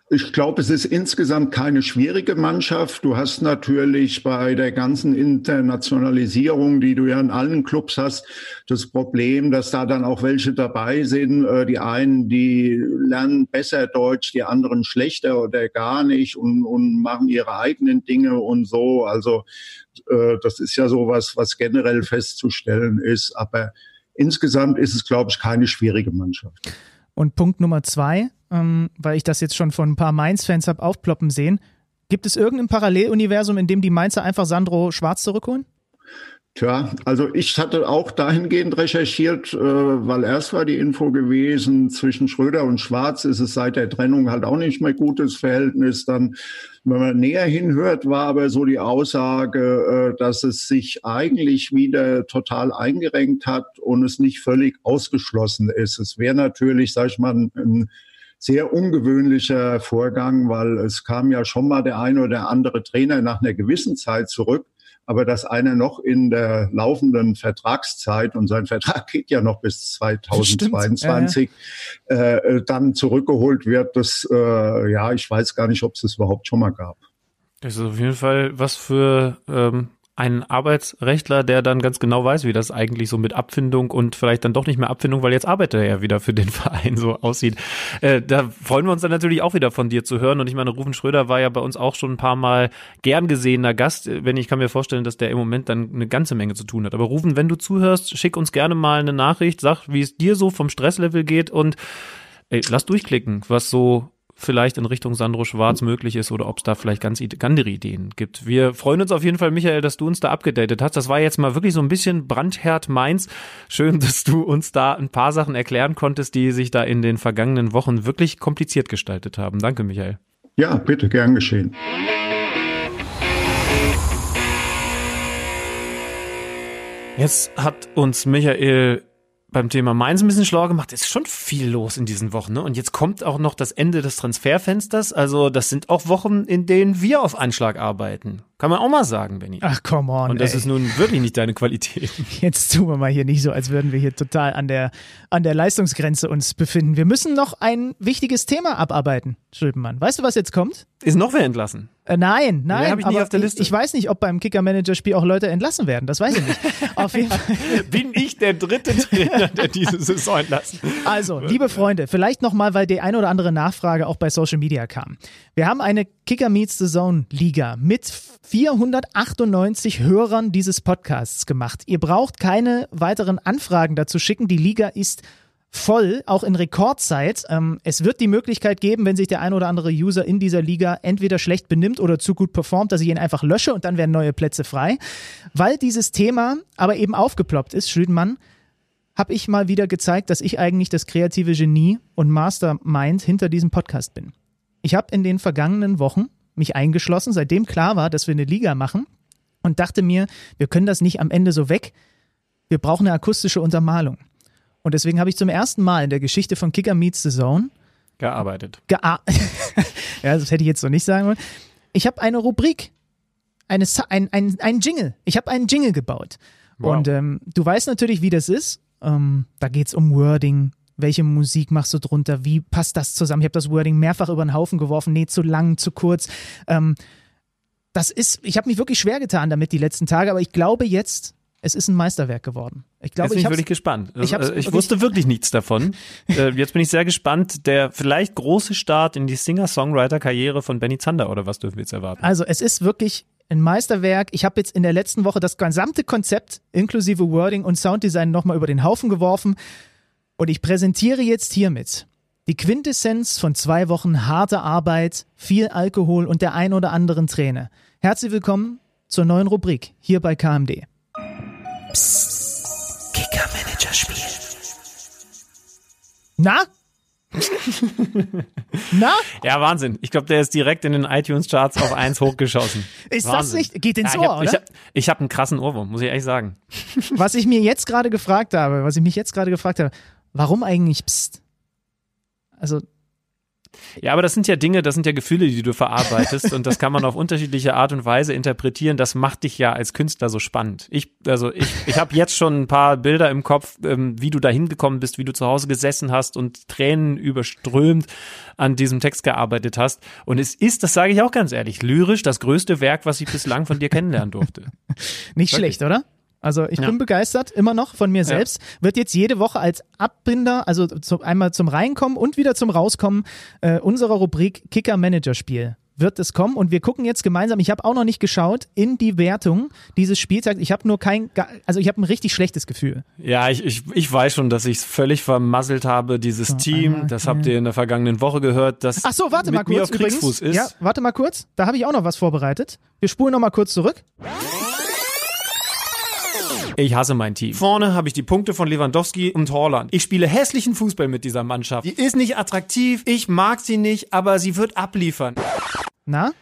Ich glaube, es ist insgesamt keine schwierige Mannschaft. Du hast natürlich bei der ganzen Internationalisierung, die du ja in allen Clubs hast, das Problem, dass da dann auch welche dabei sind. Äh, die einen, die lernen besser Deutsch, die anderen schlechter oder gar nicht und, und machen ihre eigenen Dinge und so. Also äh, das ist ja sowas, was generell festzustellen ist. Aber insgesamt ist es, glaube ich, keine schwierige Mannschaft. Und Punkt Nummer zwei, ähm, weil ich das jetzt schon von ein paar Mainz-Fans habe aufploppen sehen. Gibt es irgendein Paralleluniversum, in dem die Mainzer einfach Sandro Schwarz zurückholen? Tja, also ich hatte auch dahingehend recherchiert, äh, weil erst war die Info gewesen, zwischen Schröder und Schwarz ist es seit der Trennung halt auch nicht mehr gutes Verhältnis. Dann, wenn man näher hinhört, war aber so die Aussage, äh, dass es sich eigentlich wieder total eingerenkt hat und es nicht völlig ausgeschlossen ist. Es wäre natürlich, sag ich mal, ein sehr ungewöhnlicher Vorgang, weil es kam ja schon mal der eine oder andere Trainer nach einer gewissen Zeit zurück aber dass einer noch in der laufenden Vertragszeit, und sein Vertrag geht ja noch bis 2022, ja, ja. Äh, dann zurückgeholt wird, das, äh, ja, ich weiß gar nicht, ob es das überhaupt schon mal gab. Das ist auf jeden Fall was für ähm, ein Arbeitsrechtler, der dann ganz genau weiß, wie das eigentlich so mit Abfindung und vielleicht dann doch nicht mehr Abfindung, weil jetzt arbeitet er ja wieder für den Verein so aussieht. Äh, da freuen wir uns dann natürlich auch wieder von dir zu hören. Und ich meine, Rufen Schröder war ja bei uns auch schon ein paar Mal gern gesehener Gast. Wenn ich kann mir vorstellen, dass der im Moment dann eine ganze Menge zu tun hat. Aber Rufen, wenn du zuhörst, schick uns gerne mal eine Nachricht, sag, wie es dir so vom Stresslevel geht und ey, lass durchklicken, was so vielleicht in Richtung Sandro Schwarz möglich ist oder ob es da vielleicht ganz andere Ideen gibt. Wir freuen uns auf jeden Fall, Michael, dass du uns da abgedatet hast. Das war jetzt mal wirklich so ein bisschen Brandherd Mainz. Schön, dass du uns da ein paar Sachen erklären konntest, die sich da in den vergangenen Wochen wirklich kompliziert gestaltet haben. Danke, Michael. Ja, bitte, gern geschehen. Jetzt hat uns Michael beim Thema Mainz ein bisschen schlauer gemacht. Es ist schon viel los in diesen Wochen. Ne? Und jetzt kommt auch noch das Ende des Transferfensters. Also das sind auch Wochen, in denen wir auf Anschlag arbeiten. Kann man auch mal sagen, Benny. Ach, come on. Und das ey. ist nun wirklich nicht deine Qualität. Jetzt tun wir mal hier nicht so, als würden wir hier total an der, an der Leistungsgrenze uns befinden. Wir müssen noch ein wichtiges Thema abarbeiten, Schuldenmann. Weißt du, was jetzt kommt? Ist noch wer entlassen? Äh, nein, nein. Hab ich nicht auf der Liste. Ich, ich, weiß nicht, ob beim Kicker-Manager-Spiel auch Leute entlassen werden. Das weiß ich nicht. auf jeden Fall. Bin ich der dritte Trainer, der diese Saison entlassen Also, liebe Freunde, vielleicht nochmal, weil die eine oder andere Nachfrage auch bei Social Media kam. Wir haben eine Kicker Meets the Zone Liga mit 498 Hörern dieses Podcasts gemacht. Ihr braucht keine weiteren Anfragen dazu schicken. Die Liga ist voll, auch in Rekordzeit. Ähm, es wird die Möglichkeit geben, wenn sich der ein oder andere User in dieser Liga entweder schlecht benimmt oder zu gut performt, dass ich ihn einfach lösche und dann werden neue Plätze frei. Weil dieses Thema aber eben aufgeploppt ist, Schlüdenmann, habe ich mal wieder gezeigt, dass ich eigentlich das kreative Genie und Mastermind hinter diesem Podcast bin. Ich habe in den vergangenen Wochen mich eingeschlossen, seitdem klar war, dass wir eine Liga machen und dachte mir, wir können das nicht am Ende so weg. Wir brauchen eine akustische Untermalung. Und deswegen habe ich zum ersten Mal in der Geschichte von Kicker Meets the Zone gearbeitet. Gea ja, das hätte ich jetzt so nicht sagen wollen. Ich habe eine Rubrik, eine, ein, ein, ein Jingle. Ich habe einen Jingle gebaut. Wow. Und ähm, du weißt natürlich, wie das ist. Ähm, da geht es um Wording, welche Musik machst du drunter, wie passt das zusammen? Ich habe das Wording mehrfach über den Haufen geworfen, nee, zu lang, zu kurz. Ähm, das ist, ich habe mich wirklich schwer getan damit die letzten Tage, aber ich glaube jetzt, es ist ein Meisterwerk geworden. Ich glaube, jetzt bin ich, ich wirklich gespannt. ich Also, ich wirklich- wusste wirklich nichts davon. Äh, jetzt bin ich sehr gespannt. Der vielleicht große Start in die Singer-Songwriter-Karriere von Benny Zander oder was dürfen wir jetzt erwarten? Also es ist wirklich ein Meisterwerk. Ich habe jetzt in der letzten Woche das gesamte Konzept inklusive Wording und Sounddesign nochmal über den Haufen geworfen und ich präsentiere jetzt hiermit die Quintessenz von zwei Wochen harter Arbeit, viel Alkohol und der ein oder anderen Träne. Herzlich willkommen zur neuen Rubrik hier bei KMD. Kicker-Manager-Spiel. Na? Na? Ja, Wahnsinn. Ich glaube, der ist direkt in den iTunes-Charts auf eins hochgeschossen. Ist das Wahnsinn. nicht? Geht ins Ja, ich Ohr, hab, ich oder? hab, ich hab einen krassen Ohrwurm, muss ich ehrlich sagen. Was ich mir jetzt gerade gefragt habe, was ich mich jetzt gerade gefragt habe, warum eigentlich Psst? Also, Ja, aber das sind ja Dinge, das sind ja Gefühle, die du verarbeitest und das kann man auf unterschiedliche Art und Weise interpretieren. Das macht dich ja als Künstler so spannend. Ich, also ich, ich habe jetzt schon ein paar Bilder im Kopf, ähm, wie du da hingekommen bist, wie du zu Hause gesessen hast und Tränen überströmt an diesem Text gearbeitet hast. Und es ist, das sage ich auch ganz ehrlich, lyrisch das größte Werk, was ich bislang von dir kennenlernen durfte. Nicht Wirklich? schlecht, oder? Also ich Ja. bin begeistert, immer noch von mir selbst. Wird jetzt jede Woche als Abbinder, also zu, einmal zum Reinkommen und wieder zum Rauskommen äh, unserer Rubrik Kicker-Manager-Spiel wird es kommen und wir gucken jetzt gemeinsam, ich habe auch noch nicht geschaut, in die Wertung dieses Spieltags. Ich habe nur kein, also ich habe ein richtig schlechtes Gefühl. Ja, ich, ich, ich weiß schon, dass ich es völlig vermasselt habe, dieses Team. einmal, Das habt ihr in der vergangenen Woche gehört, das Ach so, warte mit mal kurz. mir auf Kriegsfuß übrigens. ist. Ja, warte mal kurz. Da habe ich auch noch was vorbereitet. Wir spulen noch mal kurz zurück. Ich hasse mein Team. Vorne habe ich die Punkte von Lewandowski und Horland. Ich spiele hässlichen Fußball mit dieser Mannschaft. Die ist nicht attraktiv, ich mag sie nicht, aber sie wird abliefern. Na?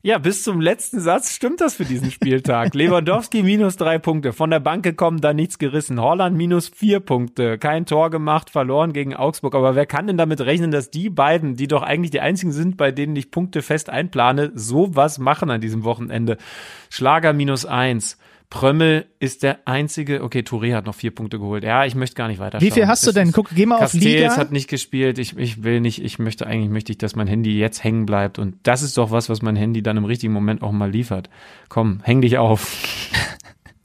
Ja, bis zum letzten Satz stimmt das für diesen Spieltag. Lewandowski minus drei Punkte. Von der Bank gekommen, da nichts gerissen. Holland minus vier Punkte. Kein Tor gemacht, verloren gegen Augsburg. Aber wer kann denn damit rechnen, dass die beiden, die doch eigentlich die einzigen sind, bei denen ich Punkte fest einplane, sowas machen an diesem Wochenende? Schlager minus eins. Prömmel ist der einzige. Okay, Touré hat noch vier Punkte geholt. Ja, ich möchte gar nicht weiter. Wie viel hast du denn? Guck, geh mal auf Castells Liga. hat nicht gespielt. Ich, ich will nicht, ich möchte eigentlich, möchte ich, dass mein Handy jetzt hängen bleibt. Und das ist doch was, was mein Handy dann im richtigen Moment auch mal liefert. Komm, häng dich auf.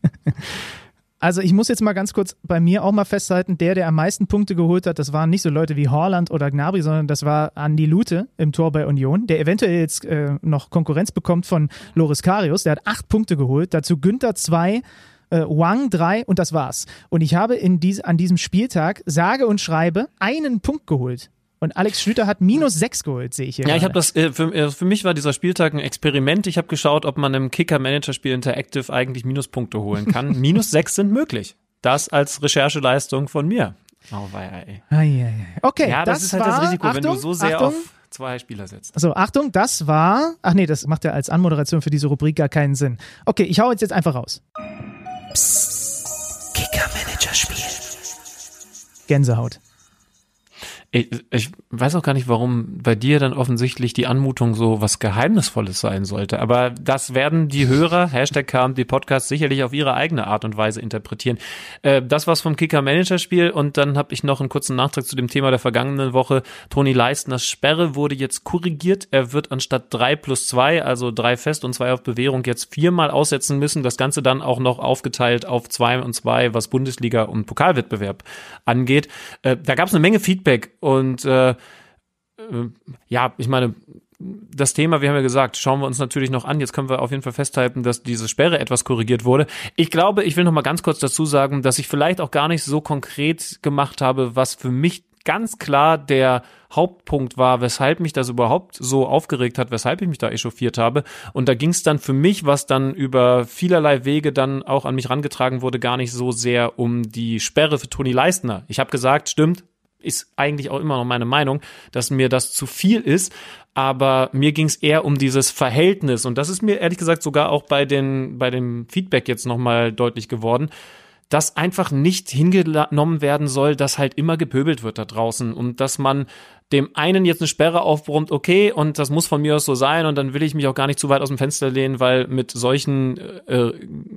Also ich muss jetzt mal ganz kurz bei mir auch mal festhalten, der, der am meisten Punkte geholt hat, das waren nicht so Leute wie Horland oder Gnabry, sondern das war Andi Lute im Tor bei Union, der eventuell jetzt äh, noch Konkurrenz bekommt von Loris Karius. Der hat acht Punkte geholt, dazu Günther zwei, äh, Wang drei und das war's. Und ich habe in dies, an diesem Spieltag sage und schreibe einen Punkt geholt. Und Alex Schlüter hat minus sechs geholt, sehe ich hier. Ja, ich gerade. habe das, äh, für, äh, für mich war dieser Spieltag ein Experiment. Ich habe geschaut, ob man im Kicker-Manager-Spiel Interactive eigentlich Minuspunkte holen kann. Minus sechs sind möglich. Das als Rechercheleistung von mir. Oh, weia, ey. Ei, ei, ei. Okay, Ja, das, das ist halt war, das Risiko, wenn du Achtung, so sehr Achtung, auf zwei Spieler setzt. So, Achtung, das war. Ach nee, das macht ja als Anmoderation für diese Rubrik gar keinen Sinn. Okay, ich hau jetzt jetzt einfach raus. Kicker-Manager-Spiel. Gänsehaut. Ich, ich weiß auch gar nicht, warum bei dir dann offensichtlich die Anmutung so was Geheimnisvolles sein sollte. Aber das werden die Hörer, Hashtag KMD Podcast, sicherlich auf ihre eigene Art und Weise interpretieren. Äh, das war's vom Kicker-Manager-Spiel und dann habe ich noch einen kurzen Nachtrag zu dem Thema der vergangenen Woche. Toni Leistners Sperre wurde jetzt korrigiert. Er wird anstatt drei plus zwei, also drei fest und zwei auf Bewährung, jetzt viermal aussetzen müssen. Das Ganze dann auch noch aufgeteilt auf zwei und zwei, was Bundesliga und Pokalwettbewerb angeht. Äh, da gab es eine Menge Feedback und äh, äh, ja, ich meine, das Thema, wir haben ja gesagt, schauen wir uns natürlich noch an. Jetzt können wir auf jeden Fall festhalten, dass diese Sperre etwas korrigiert wurde. Ich glaube, ich will noch mal ganz kurz dazu sagen, dass ich vielleicht auch gar nicht so konkret gemacht habe, was für mich ganz klar der Hauptpunkt war, weshalb mich das überhaupt so aufgeregt hat, weshalb ich mich da echauffiert habe. Und da ging es dann für mich, was dann über vielerlei Wege dann auch an mich rangetragen wurde, gar nicht so sehr um die Sperre für Toni Leistner. Ich habe gesagt, stimmt, ist eigentlich auch immer noch meine Meinung, dass mir das zu viel ist. Aber mir ging es eher um dieses Verhältnis. Und das ist mir ehrlich gesagt sogar auch bei, den, bei dem Feedback jetzt nochmal deutlich geworden, dass einfach nicht hingenommen werden soll, dass halt immer gepöbelt wird da draußen und dass man dem einen jetzt eine Sperre aufbrummt, okay, und das muss von mir aus so sein und dann will ich mich auch gar nicht zu weit aus dem Fenster lehnen, weil mit solchen äh,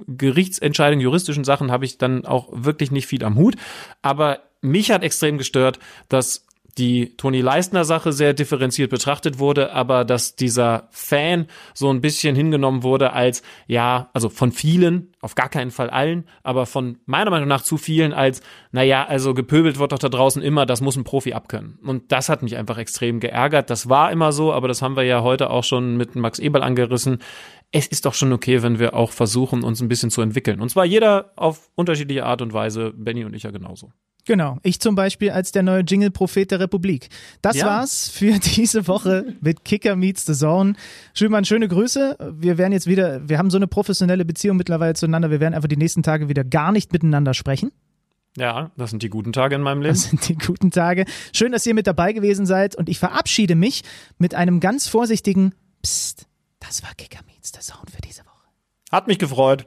Gerichtsentscheidungen, juristischen Sachen habe ich dann auch wirklich nicht viel am Hut. Aber mich hat extrem gestört, dass die Toni Leistner Sache sehr differenziert betrachtet wurde, aber dass dieser Fan so ein bisschen hingenommen wurde als, ja, also von vielen, auf gar keinen Fall allen, aber von meiner Meinung nach zu vielen als, naja, also gepöbelt wird doch da draußen immer, das muss ein Profi abkönnen. Und das hat mich einfach extrem geärgert. Das war immer so, aber das haben wir ja heute auch schon mit Max Eberl angerissen. Es ist doch schon okay, wenn wir auch versuchen, uns ein bisschen zu entwickeln. Und zwar jeder auf unterschiedliche Art und Weise, Benny und ich ja genauso. Genau, ich zum Beispiel als der neue Jingle-Prophet der Republik. Das ja. war's für diese Woche mit Kicker Meets the Zone. Schülmann, schöne Grüße. Wir werden jetzt wieder, wir haben so eine professionelle Beziehung mittlerweile zueinander, wir werden einfach die nächsten Tage wieder gar nicht miteinander sprechen. Ja, das sind die guten Tage in meinem Leben. Das sind die guten Tage. Schön, dass ihr mit dabei gewesen seid und ich verabschiede mich mit einem ganz vorsichtigen Psst. Das war Kicker Meets the Zone für diese Woche. Hat mich gefreut.